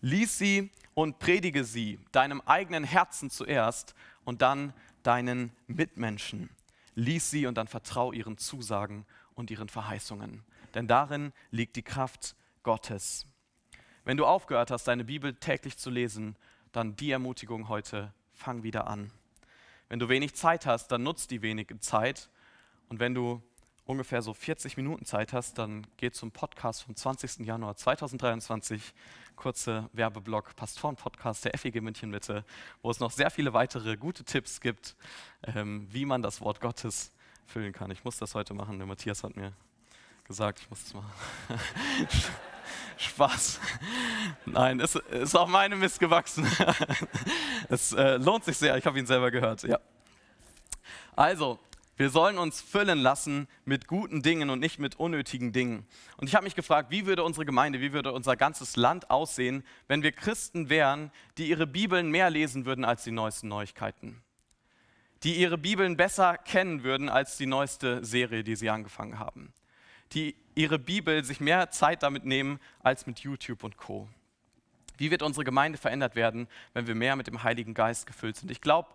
Lies sie und predige sie deinem eigenen Herzen zuerst und dann deinen Mitmenschen. Lies sie und dann vertrau ihren Zusagen und ihren Verheißungen. Denn darin liegt die Kraft Gottes. Wenn du aufgehört hast, deine Bibel täglich zu lesen, dann die Ermutigung heute, fang wieder an. Wenn du wenig Zeit hast, dann nutzt die wenige Zeit. Und wenn du ungefähr so 40 Minuten Zeit hast, dann geh zum Podcast vom 20. Januar 2023, kurze Werbeblock, Pastoren-Podcast der FEG München Mitte, wo es noch sehr viele weitere gute Tipps gibt, ähm, wie man das Wort Gottes füllen kann. Ich muss das heute machen, der Matthias hat mir gesagt, ich muss das machen. Spaß. Nein, es ist auch meine Mist gewachsen. es äh, lohnt sich sehr, ich habe ihn selber gehört. Ja. Also, wir sollen uns füllen lassen mit guten Dingen und nicht mit unnötigen Dingen. Und ich habe mich gefragt, wie würde unsere Gemeinde, wie würde unser ganzes Land aussehen, wenn wir Christen wären, die ihre Bibeln mehr lesen würden als die neuesten Neuigkeiten? Die ihre Bibeln besser kennen würden als die neueste Serie, die sie angefangen haben? die ihre Bibel sich mehr Zeit damit nehmen als mit YouTube und Co. Wie wird unsere Gemeinde verändert werden, wenn wir mehr mit dem Heiligen Geist gefüllt sind? Ich glaube,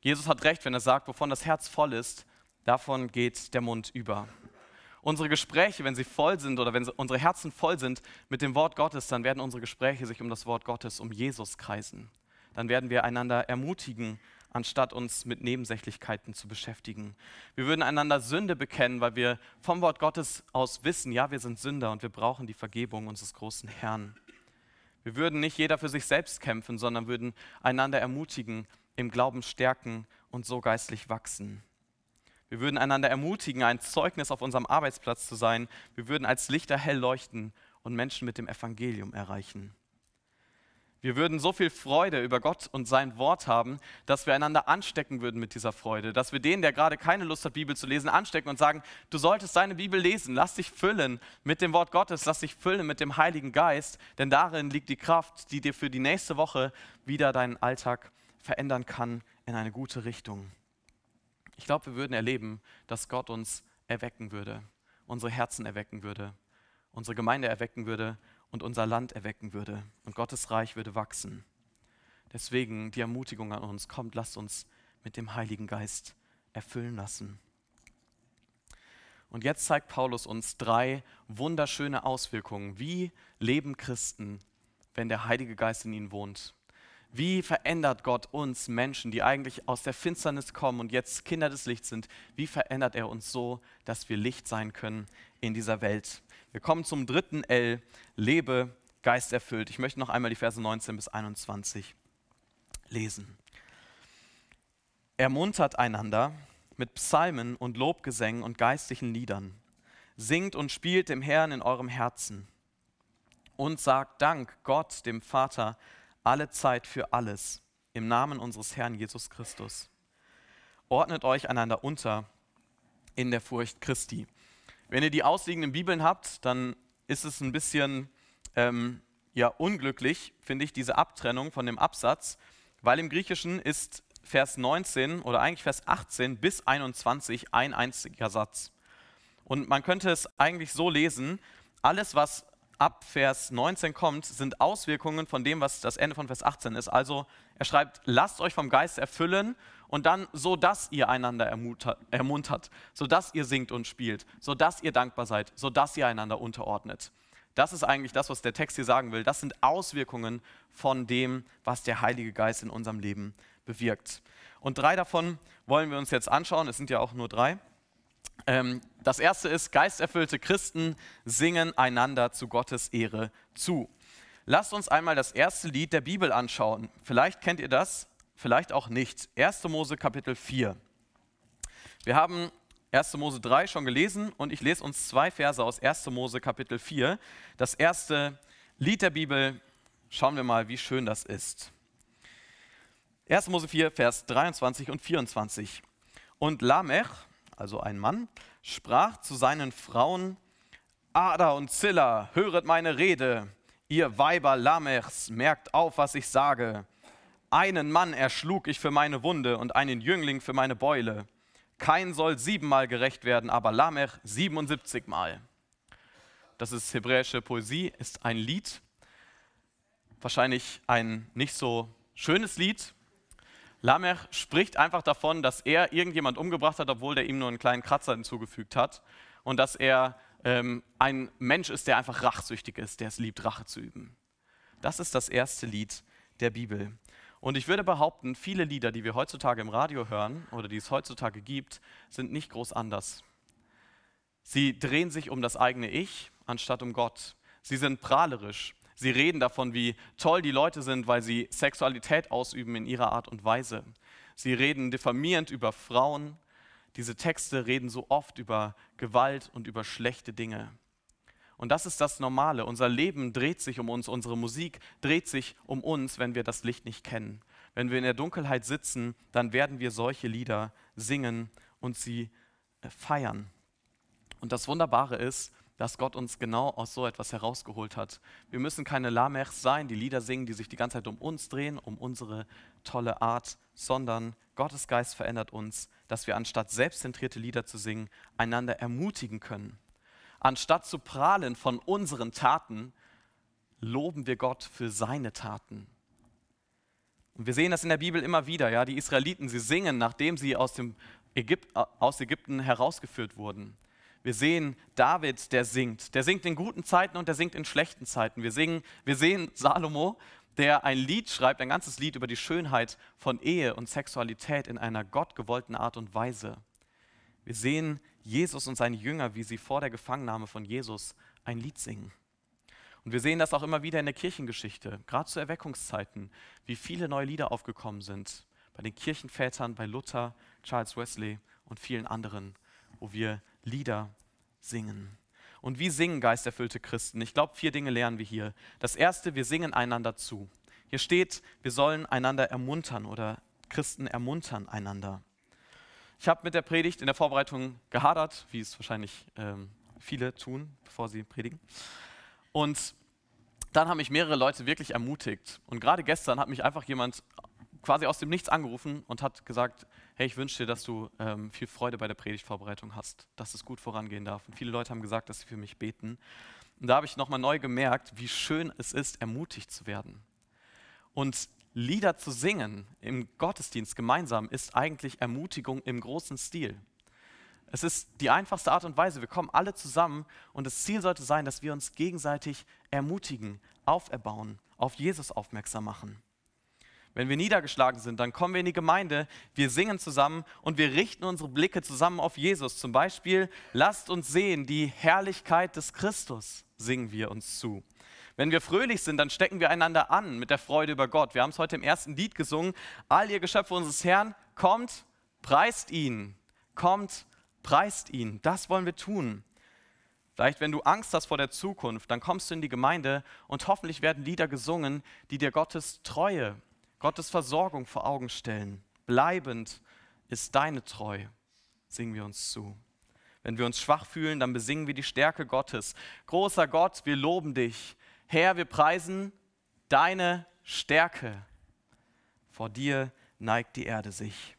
Jesus hat recht, wenn er sagt, wovon das Herz voll ist, davon geht der Mund über. Unsere Gespräche, wenn sie voll sind oder wenn unsere Herzen voll sind mit dem Wort Gottes, dann werden unsere Gespräche sich um das Wort Gottes, um Jesus kreisen. Dann werden wir einander ermutigen anstatt uns mit Nebensächlichkeiten zu beschäftigen. Wir würden einander Sünde bekennen, weil wir vom Wort Gottes aus wissen, ja, wir sind Sünder und wir brauchen die Vergebung unseres großen Herrn. Wir würden nicht jeder für sich selbst kämpfen, sondern würden einander ermutigen, im Glauben stärken und so geistlich wachsen. Wir würden einander ermutigen, ein Zeugnis auf unserem Arbeitsplatz zu sein. Wir würden als Lichter hell leuchten und Menschen mit dem Evangelium erreichen. Wir würden so viel Freude über Gott und sein Wort haben, dass wir einander anstecken würden mit dieser Freude. Dass wir den, der gerade keine Lust hat, Bibel zu lesen, anstecken und sagen, du solltest deine Bibel lesen, lass dich füllen mit dem Wort Gottes, lass dich füllen mit dem Heiligen Geist, denn darin liegt die Kraft, die dir für die nächste Woche wieder deinen Alltag verändern kann in eine gute Richtung. Ich glaube, wir würden erleben, dass Gott uns erwecken würde, unsere Herzen erwecken würde, unsere Gemeinde erwecken würde und unser Land erwecken würde und Gottes Reich würde wachsen. Deswegen die Ermutigung an uns, kommt, lasst uns mit dem Heiligen Geist erfüllen lassen. Und jetzt zeigt Paulus uns drei wunderschöne Auswirkungen. Wie leben Christen, wenn der Heilige Geist in ihnen wohnt? Wie verändert Gott uns Menschen, die eigentlich aus der Finsternis kommen und jetzt Kinder des Lichts sind? Wie verändert er uns so, dass wir Licht sein können in dieser Welt? Wir kommen zum dritten L, lebe geisterfüllt. Ich möchte noch einmal die Verse 19 bis 21 lesen. Ermuntert einander mit Psalmen und Lobgesängen und geistlichen Liedern. Singt und spielt dem Herrn in eurem Herzen. Und sagt Dank Gott, dem Vater, alle Zeit für alles im Namen unseres Herrn Jesus Christus. Ordnet euch einander unter in der Furcht Christi. Wenn ihr die ausliegenden Bibeln habt, dann ist es ein bisschen ähm, ja, unglücklich, finde ich, diese Abtrennung von dem Absatz, weil im Griechischen ist Vers 19 oder eigentlich Vers 18 bis 21 ein einziger Satz. Und man könnte es eigentlich so lesen, alles, was ab Vers 19 kommt, sind Auswirkungen von dem, was das Ende von Vers 18 ist. Also er schreibt, lasst euch vom Geist erfüllen und dann so, dass ihr einander ermuntert, so dass ihr singt und spielt, so dass ihr dankbar seid, so dass ihr einander unterordnet. Das ist eigentlich das, was der Text hier sagen will. Das sind Auswirkungen von dem, was der Heilige Geist in unserem Leben bewirkt. Und drei davon wollen wir uns jetzt anschauen. Es sind ja auch nur drei. Ähm, das erste ist, geisterfüllte Christen singen einander zu Gottes Ehre zu. Lasst uns einmal das erste Lied der Bibel anschauen. Vielleicht kennt ihr das, vielleicht auch nicht. 1. Mose Kapitel 4. Wir haben 1. Mose 3 schon gelesen und ich lese uns zwei Verse aus 1. Mose Kapitel 4. Das erste Lied der Bibel, schauen wir mal, wie schön das ist. 1. Mose 4, Vers 23 und 24. Und Lamech, also ein Mann, sprach zu seinen Frauen, Ada und Zilla, höret meine Rede, ihr Weiber Lamechs, merkt auf, was ich sage. Einen Mann erschlug ich für meine Wunde und einen Jüngling für meine Beule. Kein soll siebenmal gerecht werden, aber Lamech 77 Mal. Das ist hebräische Poesie, ist ein Lied. Wahrscheinlich ein nicht so schönes Lied, Lamech spricht einfach davon, dass er irgendjemand umgebracht hat, obwohl der ihm nur einen kleinen Kratzer hinzugefügt hat. Und dass er ähm, ein Mensch ist, der einfach rachsüchtig ist, der es liebt, Rache zu üben. Das ist das erste Lied der Bibel. Und ich würde behaupten, viele Lieder, die wir heutzutage im Radio hören oder die es heutzutage gibt, sind nicht groß anders. Sie drehen sich um das eigene Ich anstatt um Gott. Sie sind prahlerisch. Sie reden davon, wie toll die Leute sind, weil sie Sexualität ausüben in ihrer Art und Weise. Sie reden diffamierend über Frauen. Diese Texte reden so oft über Gewalt und über schlechte Dinge. Und das ist das Normale. Unser Leben dreht sich um uns, unsere Musik dreht sich um uns, wenn wir das Licht nicht kennen. Wenn wir in der Dunkelheit sitzen, dann werden wir solche Lieder singen und sie äh, feiern. Und das Wunderbare ist, dass Gott uns genau aus so etwas herausgeholt hat. Wir müssen keine Lamechs sein, die Lieder singen, die sich die ganze Zeit um uns drehen, um unsere tolle Art, sondern Gottes Geist verändert uns, dass wir anstatt selbstzentrierte Lieder zu singen, einander ermutigen können. Anstatt zu prahlen von unseren Taten, loben wir Gott für seine Taten. Und wir sehen das in der Bibel immer wieder. Ja? Die Israeliten, sie singen, nachdem sie aus, dem Ägypt, aus Ägypten herausgeführt wurden. Wir sehen David, der singt. Der singt in guten Zeiten und der singt in schlechten Zeiten. Wir, singen, wir sehen Salomo, der ein Lied schreibt, ein ganzes Lied über die Schönheit von Ehe und Sexualität in einer gottgewollten Art und Weise. Wir sehen Jesus und seine Jünger, wie sie vor der Gefangennahme von Jesus ein Lied singen. Und wir sehen das auch immer wieder in der Kirchengeschichte, gerade zu Erweckungszeiten, wie viele neue Lieder aufgekommen sind. Bei den Kirchenvätern, bei Luther, Charles Wesley und vielen anderen, wo wir Lieder singen. Und wie singen geisterfüllte Christen? Ich glaube, vier Dinge lernen wir hier. Das erste, wir singen einander zu. Hier steht, wir sollen einander ermuntern oder Christen ermuntern einander. Ich habe mit der Predigt in der Vorbereitung gehadert, wie es wahrscheinlich ähm, viele tun, bevor sie predigen. Und dann haben mich mehrere Leute wirklich ermutigt. Und gerade gestern hat mich einfach jemand quasi aus dem Nichts angerufen und hat gesagt, hey, ich wünsche dir, dass du ähm, viel Freude bei der Predigtvorbereitung hast, dass es gut vorangehen darf. Und viele Leute haben gesagt, dass sie für mich beten. Und da habe ich nochmal neu gemerkt, wie schön es ist, ermutigt zu werden. Und Lieder zu singen im Gottesdienst gemeinsam ist eigentlich Ermutigung im großen Stil. Es ist die einfachste Art und Weise. Wir kommen alle zusammen und das Ziel sollte sein, dass wir uns gegenseitig ermutigen, auferbauen, auf Jesus aufmerksam machen. Wenn wir niedergeschlagen sind, dann kommen wir in die Gemeinde, wir singen zusammen und wir richten unsere Blicke zusammen auf Jesus. Zum Beispiel, lasst uns sehen, die Herrlichkeit des Christus singen wir uns zu. Wenn wir fröhlich sind, dann stecken wir einander an mit der Freude über Gott. Wir haben es heute im ersten Lied gesungen. All ihr Geschöpfe unseres Herrn, kommt, preist ihn. Kommt, preist ihn. Das wollen wir tun. Vielleicht, wenn du Angst hast vor der Zukunft, dann kommst du in die Gemeinde und hoffentlich werden Lieder gesungen, die dir Gottes Treue Gottes Versorgung vor Augen stellen. Bleibend ist deine Treu, singen wir uns zu. Wenn wir uns schwach fühlen, dann besingen wir die Stärke Gottes. Großer Gott, wir loben dich. Herr, wir preisen deine Stärke. Vor dir neigt die Erde sich.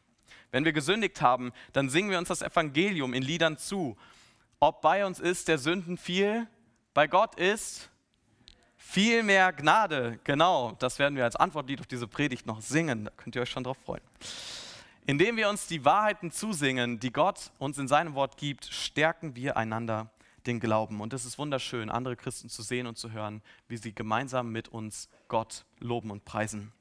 Wenn wir gesündigt haben, dann singen wir uns das Evangelium in Liedern zu. Ob bei uns ist der Sünden viel, bei Gott ist viel mehr Gnade. Genau, das werden wir als Antwortlied auf diese Predigt noch singen. Da könnt ihr euch schon drauf freuen. Indem wir uns die Wahrheiten zusingen, die Gott uns in seinem Wort gibt, stärken wir einander den Glauben. Und es ist wunderschön, andere Christen zu sehen und zu hören, wie sie gemeinsam mit uns Gott loben und preisen.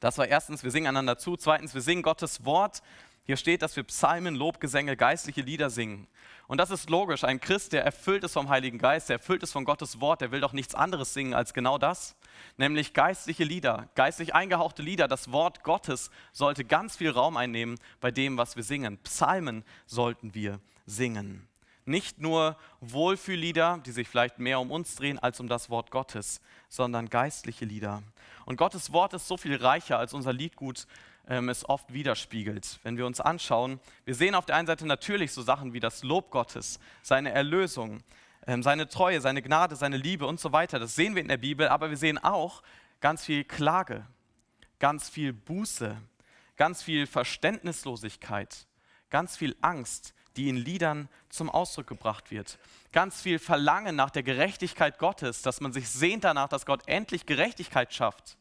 Das war erstens, wir singen einander zu. Zweitens, wir singen Gottes Wort. Hier steht, dass wir Psalmen, Lobgesänge, geistliche Lieder singen. Und das ist logisch. Ein Christ, der erfüllt ist vom Heiligen Geist, der erfüllt ist von Gottes Wort, der will doch nichts anderes singen als genau das, nämlich geistliche Lieder, geistlich eingehauchte Lieder. Das Wort Gottes sollte ganz viel Raum einnehmen bei dem, was wir singen. Psalmen sollten wir singen. Nicht nur Wohlfühllieder, die sich vielleicht mehr um uns drehen als um das Wort Gottes, sondern geistliche Lieder. Und Gottes Wort ist so viel reicher als unser Liedgut ähm, es oft widerspiegelt. Wenn wir uns anschauen, wir sehen auf der einen Seite natürlich so Sachen wie das Lob Gottes, seine Erlösung, ähm, seine Treue, seine Gnade, seine Liebe und so weiter. Das sehen wir in der Bibel, aber wir sehen auch ganz viel Klage, ganz viel Buße, ganz viel Verständnislosigkeit, ganz viel Angst, die in Liedern zum Ausdruck gebracht wird. Ganz viel Verlangen nach der Gerechtigkeit Gottes, dass man sich sehnt danach, dass Gott endlich Gerechtigkeit schafft.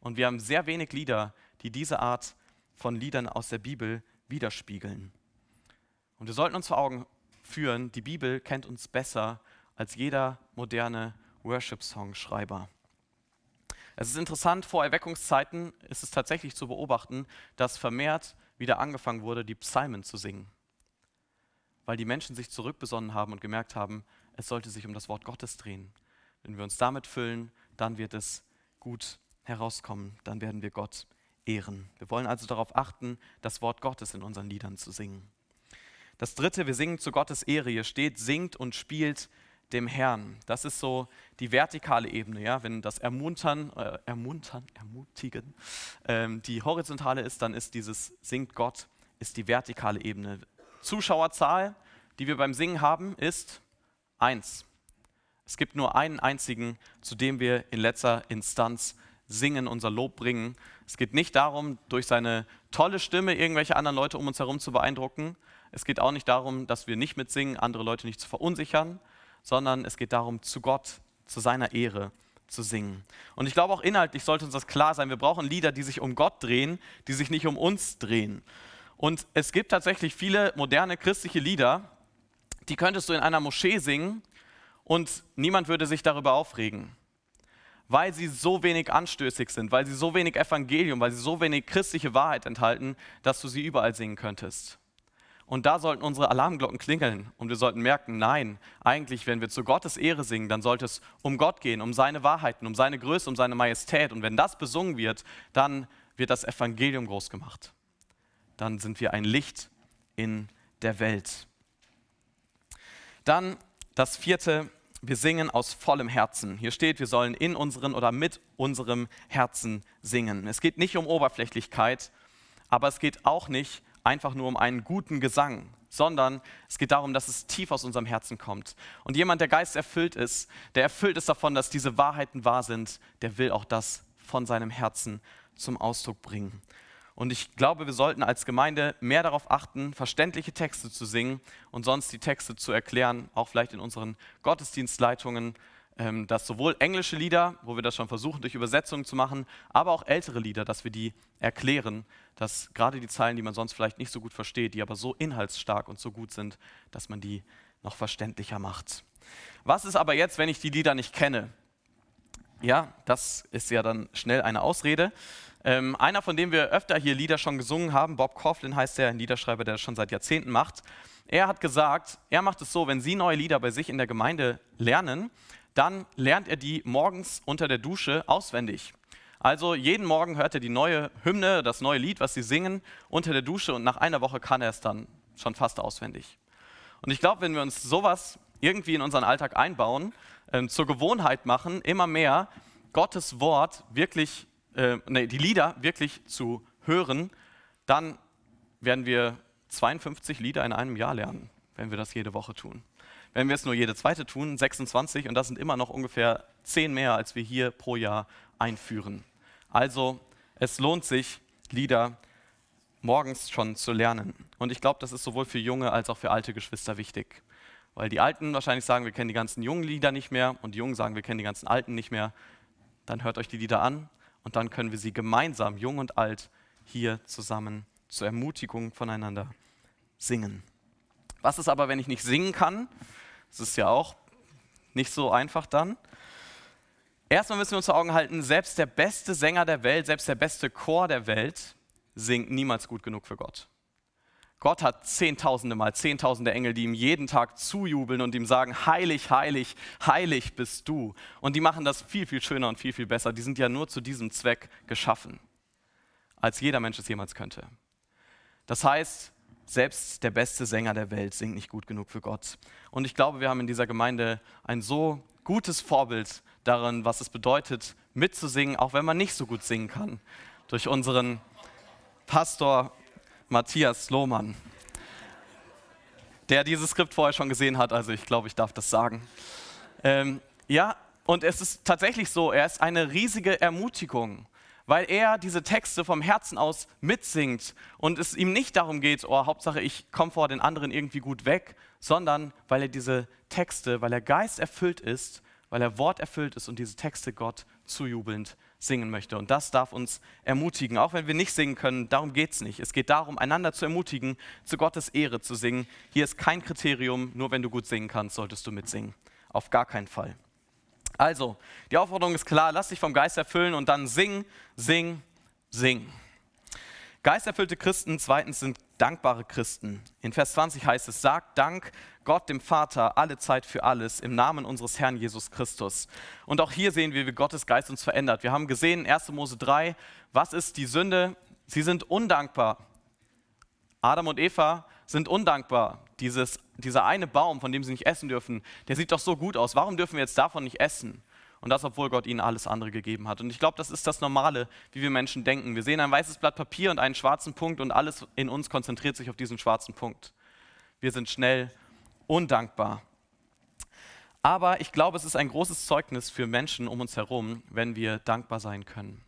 Und wir haben sehr wenig Lieder, die diese Art von Liedern aus der Bibel widerspiegeln. Und wir sollten uns vor Augen führen, die Bibel kennt uns besser als jeder moderne Worship-Song-Schreiber. Es ist interessant, vor Erweckungszeiten ist es tatsächlich zu beobachten, dass vermehrt wieder angefangen wurde, die Psalmen zu singen. Weil die Menschen sich zurückbesonnen haben und gemerkt haben, es sollte sich um das Wort Gottes drehen. Wenn wir uns damit füllen, dann wird es gut herauskommen, dann werden wir Gott ehren. Wir wollen also darauf achten, das Wort Gottes in unseren Liedern zu singen. Das dritte, wir singen zu Gottes Ehre. Hier steht, singt und spielt dem Herrn. Das ist so die vertikale Ebene, ja. Wenn das Ermuntern, äh, Ermuntern, Ermutigen ähm, die horizontale ist, dann ist dieses Singt Gott, ist die vertikale Ebene. Zuschauerzahl, die wir beim Singen haben, ist eins. Es gibt nur einen einzigen, zu dem wir in letzter Instanz singen, unser Lob bringen. Es geht nicht darum, durch seine tolle Stimme irgendwelche anderen Leute um uns herum zu beeindrucken. Es geht auch nicht darum, dass wir nicht mitsingen, andere Leute nicht zu verunsichern, sondern es geht darum, zu Gott, zu seiner Ehre zu singen. Und ich glaube auch inhaltlich sollte uns das klar sein. Wir brauchen Lieder, die sich um Gott drehen, die sich nicht um uns drehen. Und es gibt tatsächlich viele moderne christliche Lieder, die könntest du in einer Moschee singen und niemand würde sich darüber aufregen weil sie so wenig anstößig sind, weil sie so wenig Evangelium, weil sie so wenig christliche Wahrheit enthalten, dass du sie überall singen könntest. Und da sollten unsere Alarmglocken klingeln und wir sollten merken, nein, eigentlich, wenn wir zu Gottes Ehre singen, dann sollte es um Gott gehen, um seine Wahrheiten, um seine Größe, um seine Majestät. Und wenn das besungen wird, dann wird das Evangelium groß gemacht. Dann sind wir ein Licht in der Welt. Dann das vierte, wir singen aus vollem Herzen. Hier steht, wir sollen in unseren oder mit unserem Herzen singen. Es geht nicht um Oberflächlichkeit, aber es geht auch nicht einfach nur um einen guten Gesang, sondern es geht darum, dass es tief aus unserem Herzen kommt. Und jemand, der Geist erfüllt ist, der erfüllt ist davon, dass diese Wahrheiten wahr sind, der will auch das von seinem Herzen zum Ausdruck bringen. Und ich glaube, wir sollten als Gemeinde mehr darauf achten, verständliche Texte zu singen und sonst die Texte zu erklären, auch vielleicht in unseren Gottesdienstleitungen, ähm, dass sowohl englische Lieder, wo wir das schon versuchen, durch Übersetzungen zu machen, aber auch ältere Lieder, dass wir die erklären, dass gerade die Zeilen, die man sonst vielleicht nicht so gut versteht, die aber so inhaltsstark und so gut sind, dass man die noch verständlicher macht. Was ist aber jetzt, wenn ich die Lieder nicht kenne? Ja, das ist ja dann schnell eine Ausrede. Ähm, einer, von dem wir öfter hier Lieder schon gesungen haben, Bob Coughlin heißt der, ein Liederschreiber, der das schon seit Jahrzehnten macht. Er hat gesagt, er macht es so, wenn Sie neue Lieder bei sich in der Gemeinde lernen, dann lernt er die morgens unter der Dusche auswendig. Also jeden Morgen hört er die neue Hymne, das neue Lied, was sie singen, unter der Dusche und nach einer Woche kann er es dann schon fast auswendig. Und ich glaube, wenn wir uns sowas irgendwie in unseren Alltag einbauen, äh, zur Gewohnheit machen, immer mehr Gottes Wort wirklich äh, nee, die Lieder wirklich zu hören, dann werden wir 52 Lieder in einem Jahr lernen, wenn wir das jede Woche tun. Wenn wir es nur jede zweite tun, 26 und das sind immer noch ungefähr 10 mehr, als wir hier pro Jahr einführen. Also es lohnt sich, Lieder morgens schon zu lernen. Und ich glaube, das ist sowohl für junge als auch für alte Geschwister wichtig. Weil die Alten wahrscheinlich sagen, wir kennen die ganzen jungen Lieder nicht mehr und die Jungen sagen, wir kennen die ganzen Alten nicht mehr. Dann hört euch die Lieder an und dann können wir sie gemeinsam, jung und alt, hier zusammen zur Ermutigung voneinander singen. Was ist aber, wenn ich nicht singen kann? Das ist ja auch nicht so einfach dann. Erstmal müssen wir uns vor Augen halten, selbst der beste Sänger der Welt, selbst der beste Chor der Welt singt niemals gut genug für Gott. Gott hat zehntausende Mal, zehntausende Engel, die ihm jeden Tag zujubeln und ihm sagen, heilig, heilig, heilig bist du. Und die machen das viel, viel schöner und viel, viel besser. Die sind ja nur zu diesem Zweck geschaffen, als jeder Mensch es jemals könnte. Das heißt, selbst der beste Sänger der Welt singt nicht gut genug für Gott. Und ich glaube, wir haben in dieser Gemeinde ein so gutes Vorbild darin, was es bedeutet, mitzusingen, auch wenn man nicht so gut singen kann. Durch unseren Pastor Matthias Lohmann, der dieses Skript vorher schon gesehen hat, also ich glaube, ich darf das sagen. Ähm, ja, und es ist tatsächlich so, er ist eine riesige Ermutigung, weil er diese Texte vom Herzen aus mitsingt und es ihm nicht darum geht, oh, Hauptsache ich komme vor den anderen irgendwie gut weg, sondern weil er diese Texte, weil er Geist erfüllt ist, weil er Wort erfüllt ist und diese Texte Gott zujubelnd singen möchte. Und das darf uns ermutigen, auch wenn wir nicht singen können, darum geht es nicht. Es geht darum, einander zu ermutigen, zu Gottes Ehre zu singen. Hier ist kein Kriterium, nur wenn du gut singen kannst, solltest du mitsingen. Auf gar keinen Fall. Also, die Aufforderung ist klar, lass dich vom Geist erfüllen und dann sing, sing, sing. Geisterfüllte Christen zweitens sind dankbare Christen. In Vers 20 heißt es, sagt Dank Gott dem Vater alle Zeit für alles im Namen unseres Herrn Jesus Christus. Und auch hier sehen wir, wie Gottes Geist uns verändert. Wir haben gesehen in 1. Mose 3, was ist die Sünde? Sie sind undankbar. Adam und Eva sind undankbar. Dieses, dieser eine Baum, von dem sie nicht essen dürfen, der sieht doch so gut aus. Warum dürfen wir jetzt davon nicht essen? Und das, obwohl Gott ihnen alles andere gegeben hat. Und ich glaube, das ist das Normale, wie wir Menschen denken. Wir sehen ein weißes Blatt Papier und einen schwarzen Punkt und alles in uns konzentriert sich auf diesen schwarzen Punkt. Wir sind schnell undankbar. Aber ich glaube, es ist ein großes Zeugnis für Menschen um uns herum, wenn wir dankbar sein können.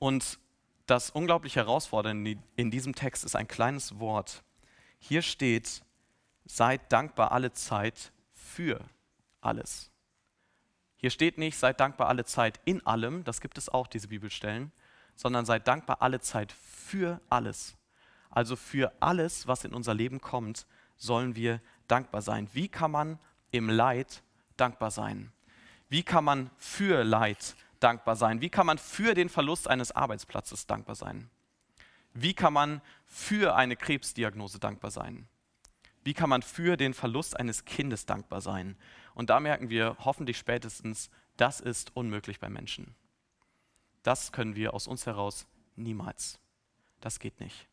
Und das unglaublich Herausfordernde in diesem Text ist ein kleines Wort. Hier steht, seid dankbar alle Zeit für alles. Hier steht nicht, seid dankbar alle Zeit in allem, das gibt es auch, diese Bibelstellen, sondern seid dankbar alle Zeit für alles. Also für alles, was in unser Leben kommt, sollen wir dankbar sein. Wie kann man im Leid dankbar sein? Wie kann man für Leid dankbar sein? Wie kann man für den Verlust eines Arbeitsplatzes dankbar sein? Wie kann man für eine Krebsdiagnose dankbar sein? Wie kann man für den Verlust eines Kindes dankbar sein? Und da merken wir hoffentlich spätestens, das ist unmöglich bei Menschen. Das können wir aus uns heraus niemals. Das geht nicht.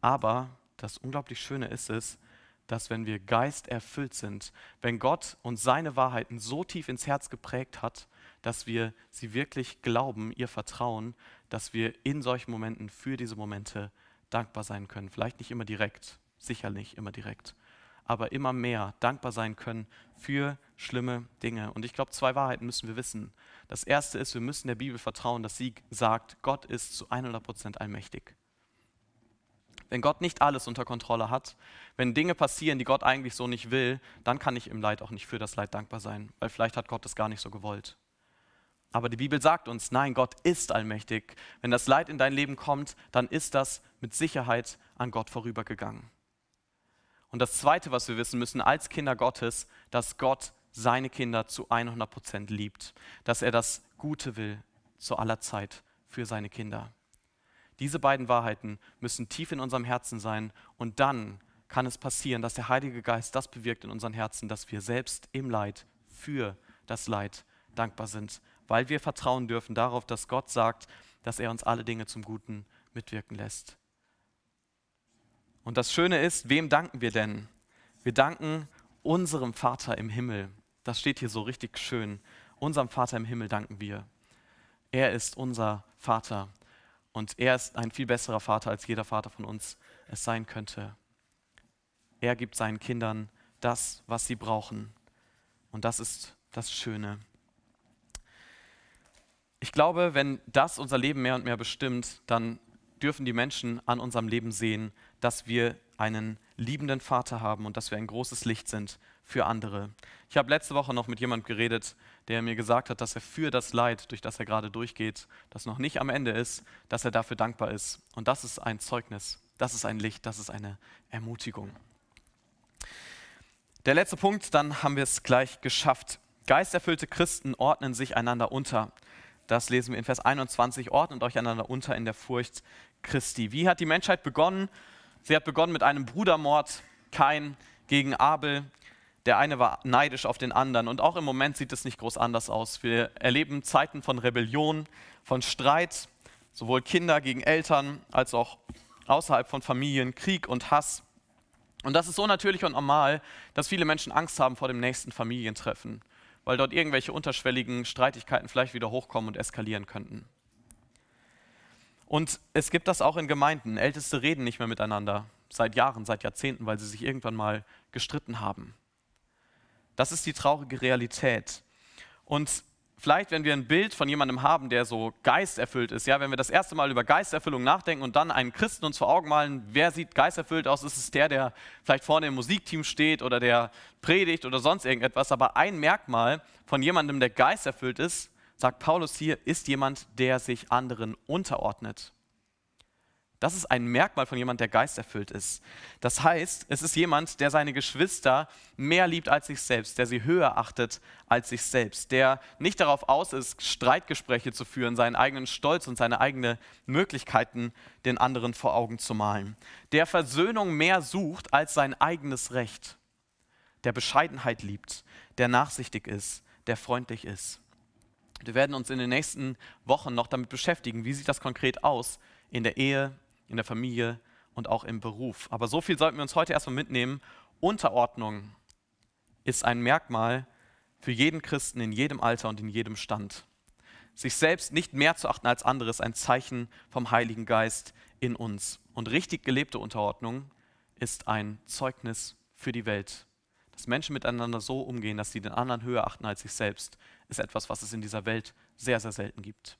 Aber das unglaublich Schöne ist es, dass wenn wir geisterfüllt sind, wenn Gott uns seine Wahrheiten so tief ins Herz geprägt hat, dass wir sie wirklich glauben, ihr vertrauen, dass wir in solchen Momenten für diese Momente dankbar sein können. Vielleicht nicht immer direkt, sicherlich immer direkt, aber immer mehr dankbar sein können für schlimme Dinge. Und ich glaube, zwei Wahrheiten müssen wir wissen. Das erste ist, wir müssen der Bibel vertrauen, dass sie sagt, Gott ist zu 100 Prozent allmächtig. Wenn Gott nicht alles unter Kontrolle hat, wenn Dinge passieren, die Gott eigentlich so nicht will, dann kann ich im Leid auch nicht für das Leid dankbar sein, weil vielleicht hat Gott es gar nicht so gewollt. Aber die Bibel sagt uns, nein, Gott ist allmächtig. Wenn das Leid in dein Leben kommt, dann ist das mit Sicherheit an Gott vorübergegangen. Und das Zweite, was wir wissen müssen als Kinder Gottes, dass Gott seine Kinder zu 100 Prozent liebt, dass er das Gute will zu aller Zeit für seine Kinder. Diese beiden Wahrheiten müssen tief in unserem Herzen sein und dann kann es passieren, dass der Heilige Geist das bewirkt in unseren Herzen, dass wir selbst im Leid für das Leid dankbar sind, weil wir vertrauen dürfen darauf, dass Gott sagt, dass er uns alle Dinge zum Guten mitwirken lässt. Und das Schöne ist, wem danken wir denn? Wir danken unserem Vater im Himmel. Das steht hier so richtig schön. Unserem Vater im Himmel danken wir. Er ist unser Vater und er ist ein viel besserer Vater, als jeder Vater von uns es sein könnte. Er gibt seinen Kindern das, was sie brauchen. Und das ist das Schöne. Ich glaube, wenn das unser Leben mehr und mehr bestimmt, dann dürfen die Menschen an unserem Leben sehen, dass wir einen liebenden Vater haben und dass wir ein großes Licht sind für andere. Ich habe letzte Woche noch mit jemandem geredet, der mir gesagt hat, dass er für das Leid, durch das er gerade durchgeht, das noch nicht am Ende ist, dass er dafür dankbar ist. Und das ist ein Zeugnis, das ist ein Licht, das ist eine Ermutigung. Der letzte Punkt, dann haben wir es gleich geschafft. Geisterfüllte Christen ordnen sich einander unter. Das lesen wir in Vers 21. Ordnet euch einander unter in der Furcht Christi. Wie hat die Menschheit begonnen? Sie hat begonnen mit einem Brudermord, Kain gegen Abel. Der eine war neidisch auf den anderen. Und auch im Moment sieht es nicht groß anders aus. Wir erleben Zeiten von Rebellion, von Streit, sowohl Kinder gegen Eltern als auch außerhalb von Familien, Krieg und Hass. Und das ist so natürlich und normal, dass viele Menschen Angst haben vor dem nächsten Familientreffen, weil dort irgendwelche unterschwelligen Streitigkeiten vielleicht wieder hochkommen und eskalieren könnten. Und es gibt das auch in Gemeinden. Älteste reden nicht mehr miteinander, seit Jahren, seit Jahrzehnten, weil sie sich irgendwann mal gestritten haben. Das ist die traurige Realität. Und vielleicht, wenn wir ein Bild von jemandem haben, der so geisterfüllt ist, ja, wenn wir das erste Mal über Geisterfüllung nachdenken und dann einen Christen uns vor Augen malen, wer sieht geisterfüllt aus? Ist es der, der vielleicht vorne im Musikteam steht oder der predigt oder sonst irgendetwas? Aber ein Merkmal von jemandem, der geisterfüllt ist, sagt Paulus hier, ist jemand, der sich anderen unterordnet. Das ist ein Merkmal von jemand, der geisterfüllt ist. Das heißt, es ist jemand, der seine Geschwister mehr liebt als sich selbst, der sie höher achtet als sich selbst, der nicht darauf aus ist, Streitgespräche zu führen, seinen eigenen Stolz und seine eigenen Möglichkeiten den anderen vor Augen zu malen, der Versöhnung mehr sucht als sein eigenes Recht, der Bescheidenheit liebt, der nachsichtig ist, der freundlich ist. Wir werden uns in den nächsten Wochen noch damit beschäftigen, wie sieht das konkret aus in der Ehe, in der Familie und auch im Beruf. Aber so viel sollten wir uns heute erstmal mitnehmen. Unterordnung ist ein Merkmal für jeden Christen in jedem Alter und in jedem Stand. Sich selbst nicht mehr zu achten als andere ist ein Zeichen vom Heiligen Geist in uns. Und richtig gelebte Unterordnung ist ein Zeugnis für die Welt. Dass Menschen miteinander so umgehen, dass sie den anderen höher achten als sich selbst, ist etwas, was es in dieser Welt sehr, sehr selten gibt.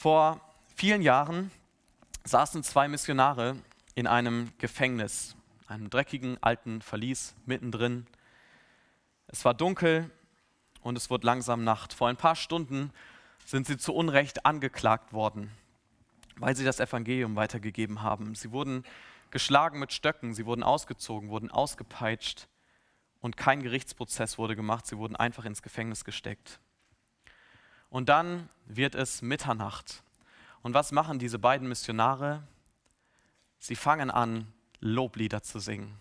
Vor vielen Jahren saßen zwei Missionare in einem Gefängnis, einem dreckigen alten Verlies mittendrin. Es war dunkel und es wurde langsam Nacht. Vor ein paar Stunden sind sie zu Unrecht angeklagt worden, weil sie das Evangelium weitergegeben haben. Sie wurden geschlagen mit Stöcken, sie wurden ausgezogen, wurden ausgepeitscht und kein Gerichtsprozess wurde gemacht, sie wurden einfach ins Gefängnis gesteckt. Und dann wird es Mitternacht. Und was machen diese beiden Missionare? Sie fangen an, Loblieder zu singen.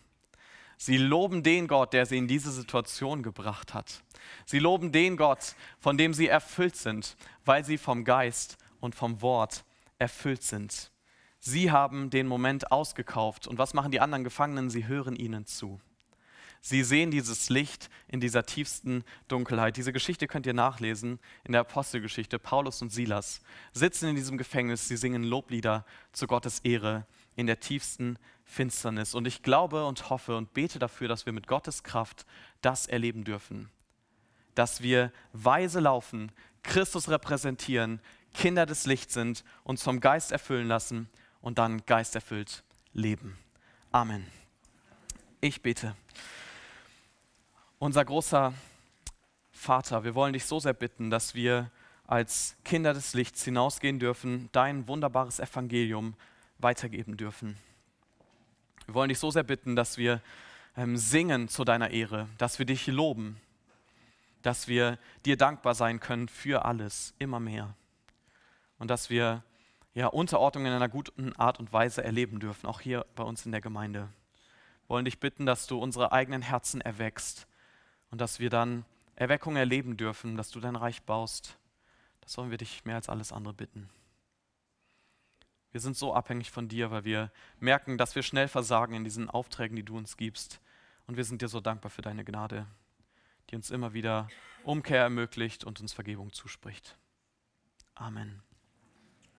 Sie loben den Gott, der sie in diese Situation gebracht hat. Sie loben den Gott, von dem sie erfüllt sind, weil sie vom Geist und vom Wort erfüllt sind. Sie haben den Moment ausgekauft. Und was machen die anderen Gefangenen? Sie hören ihnen zu. Sie sehen dieses Licht in dieser tiefsten Dunkelheit. Diese Geschichte könnt ihr nachlesen in der Apostelgeschichte. Paulus und Silas sitzen in diesem Gefängnis, sie singen Loblieder zu Gottes Ehre in der tiefsten Finsternis. Und ich glaube und hoffe und bete dafür, dass wir mit Gottes Kraft das erleben dürfen. Dass wir weise laufen, Christus repräsentieren, Kinder des Lichts sind, uns vom Geist erfüllen lassen und dann geisterfüllt leben. Amen. Ich bete. Unser großer Vater, wir wollen dich so sehr bitten, dass wir als Kinder des Lichts hinausgehen dürfen, dein wunderbares Evangelium weitergeben dürfen. Wir wollen dich so sehr bitten, dass wir ähm, singen zu deiner Ehre, dass wir dich loben, dass wir dir dankbar sein können für alles, immer mehr. Und dass wir ja, Unterordnung in einer guten Art und Weise erleben dürfen, auch hier bei uns in der Gemeinde. Wir wollen dich bitten, dass du unsere eigenen Herzen erwächst und dass wir dann Erweckung erleben dürfen, dass du dein Reich baust. Das sollen wir dich mehr als alles andere bitten. Wir sind so abhängig von dir, weil wir merken, dass wir schnell versagen in diesen Aufträgen, die du uns gibst. Und wir sind dir so dankbar für deine Gnade, die uns immer wieder Umkehr ermöglicht und uns Vergebung zuspricht. Amen.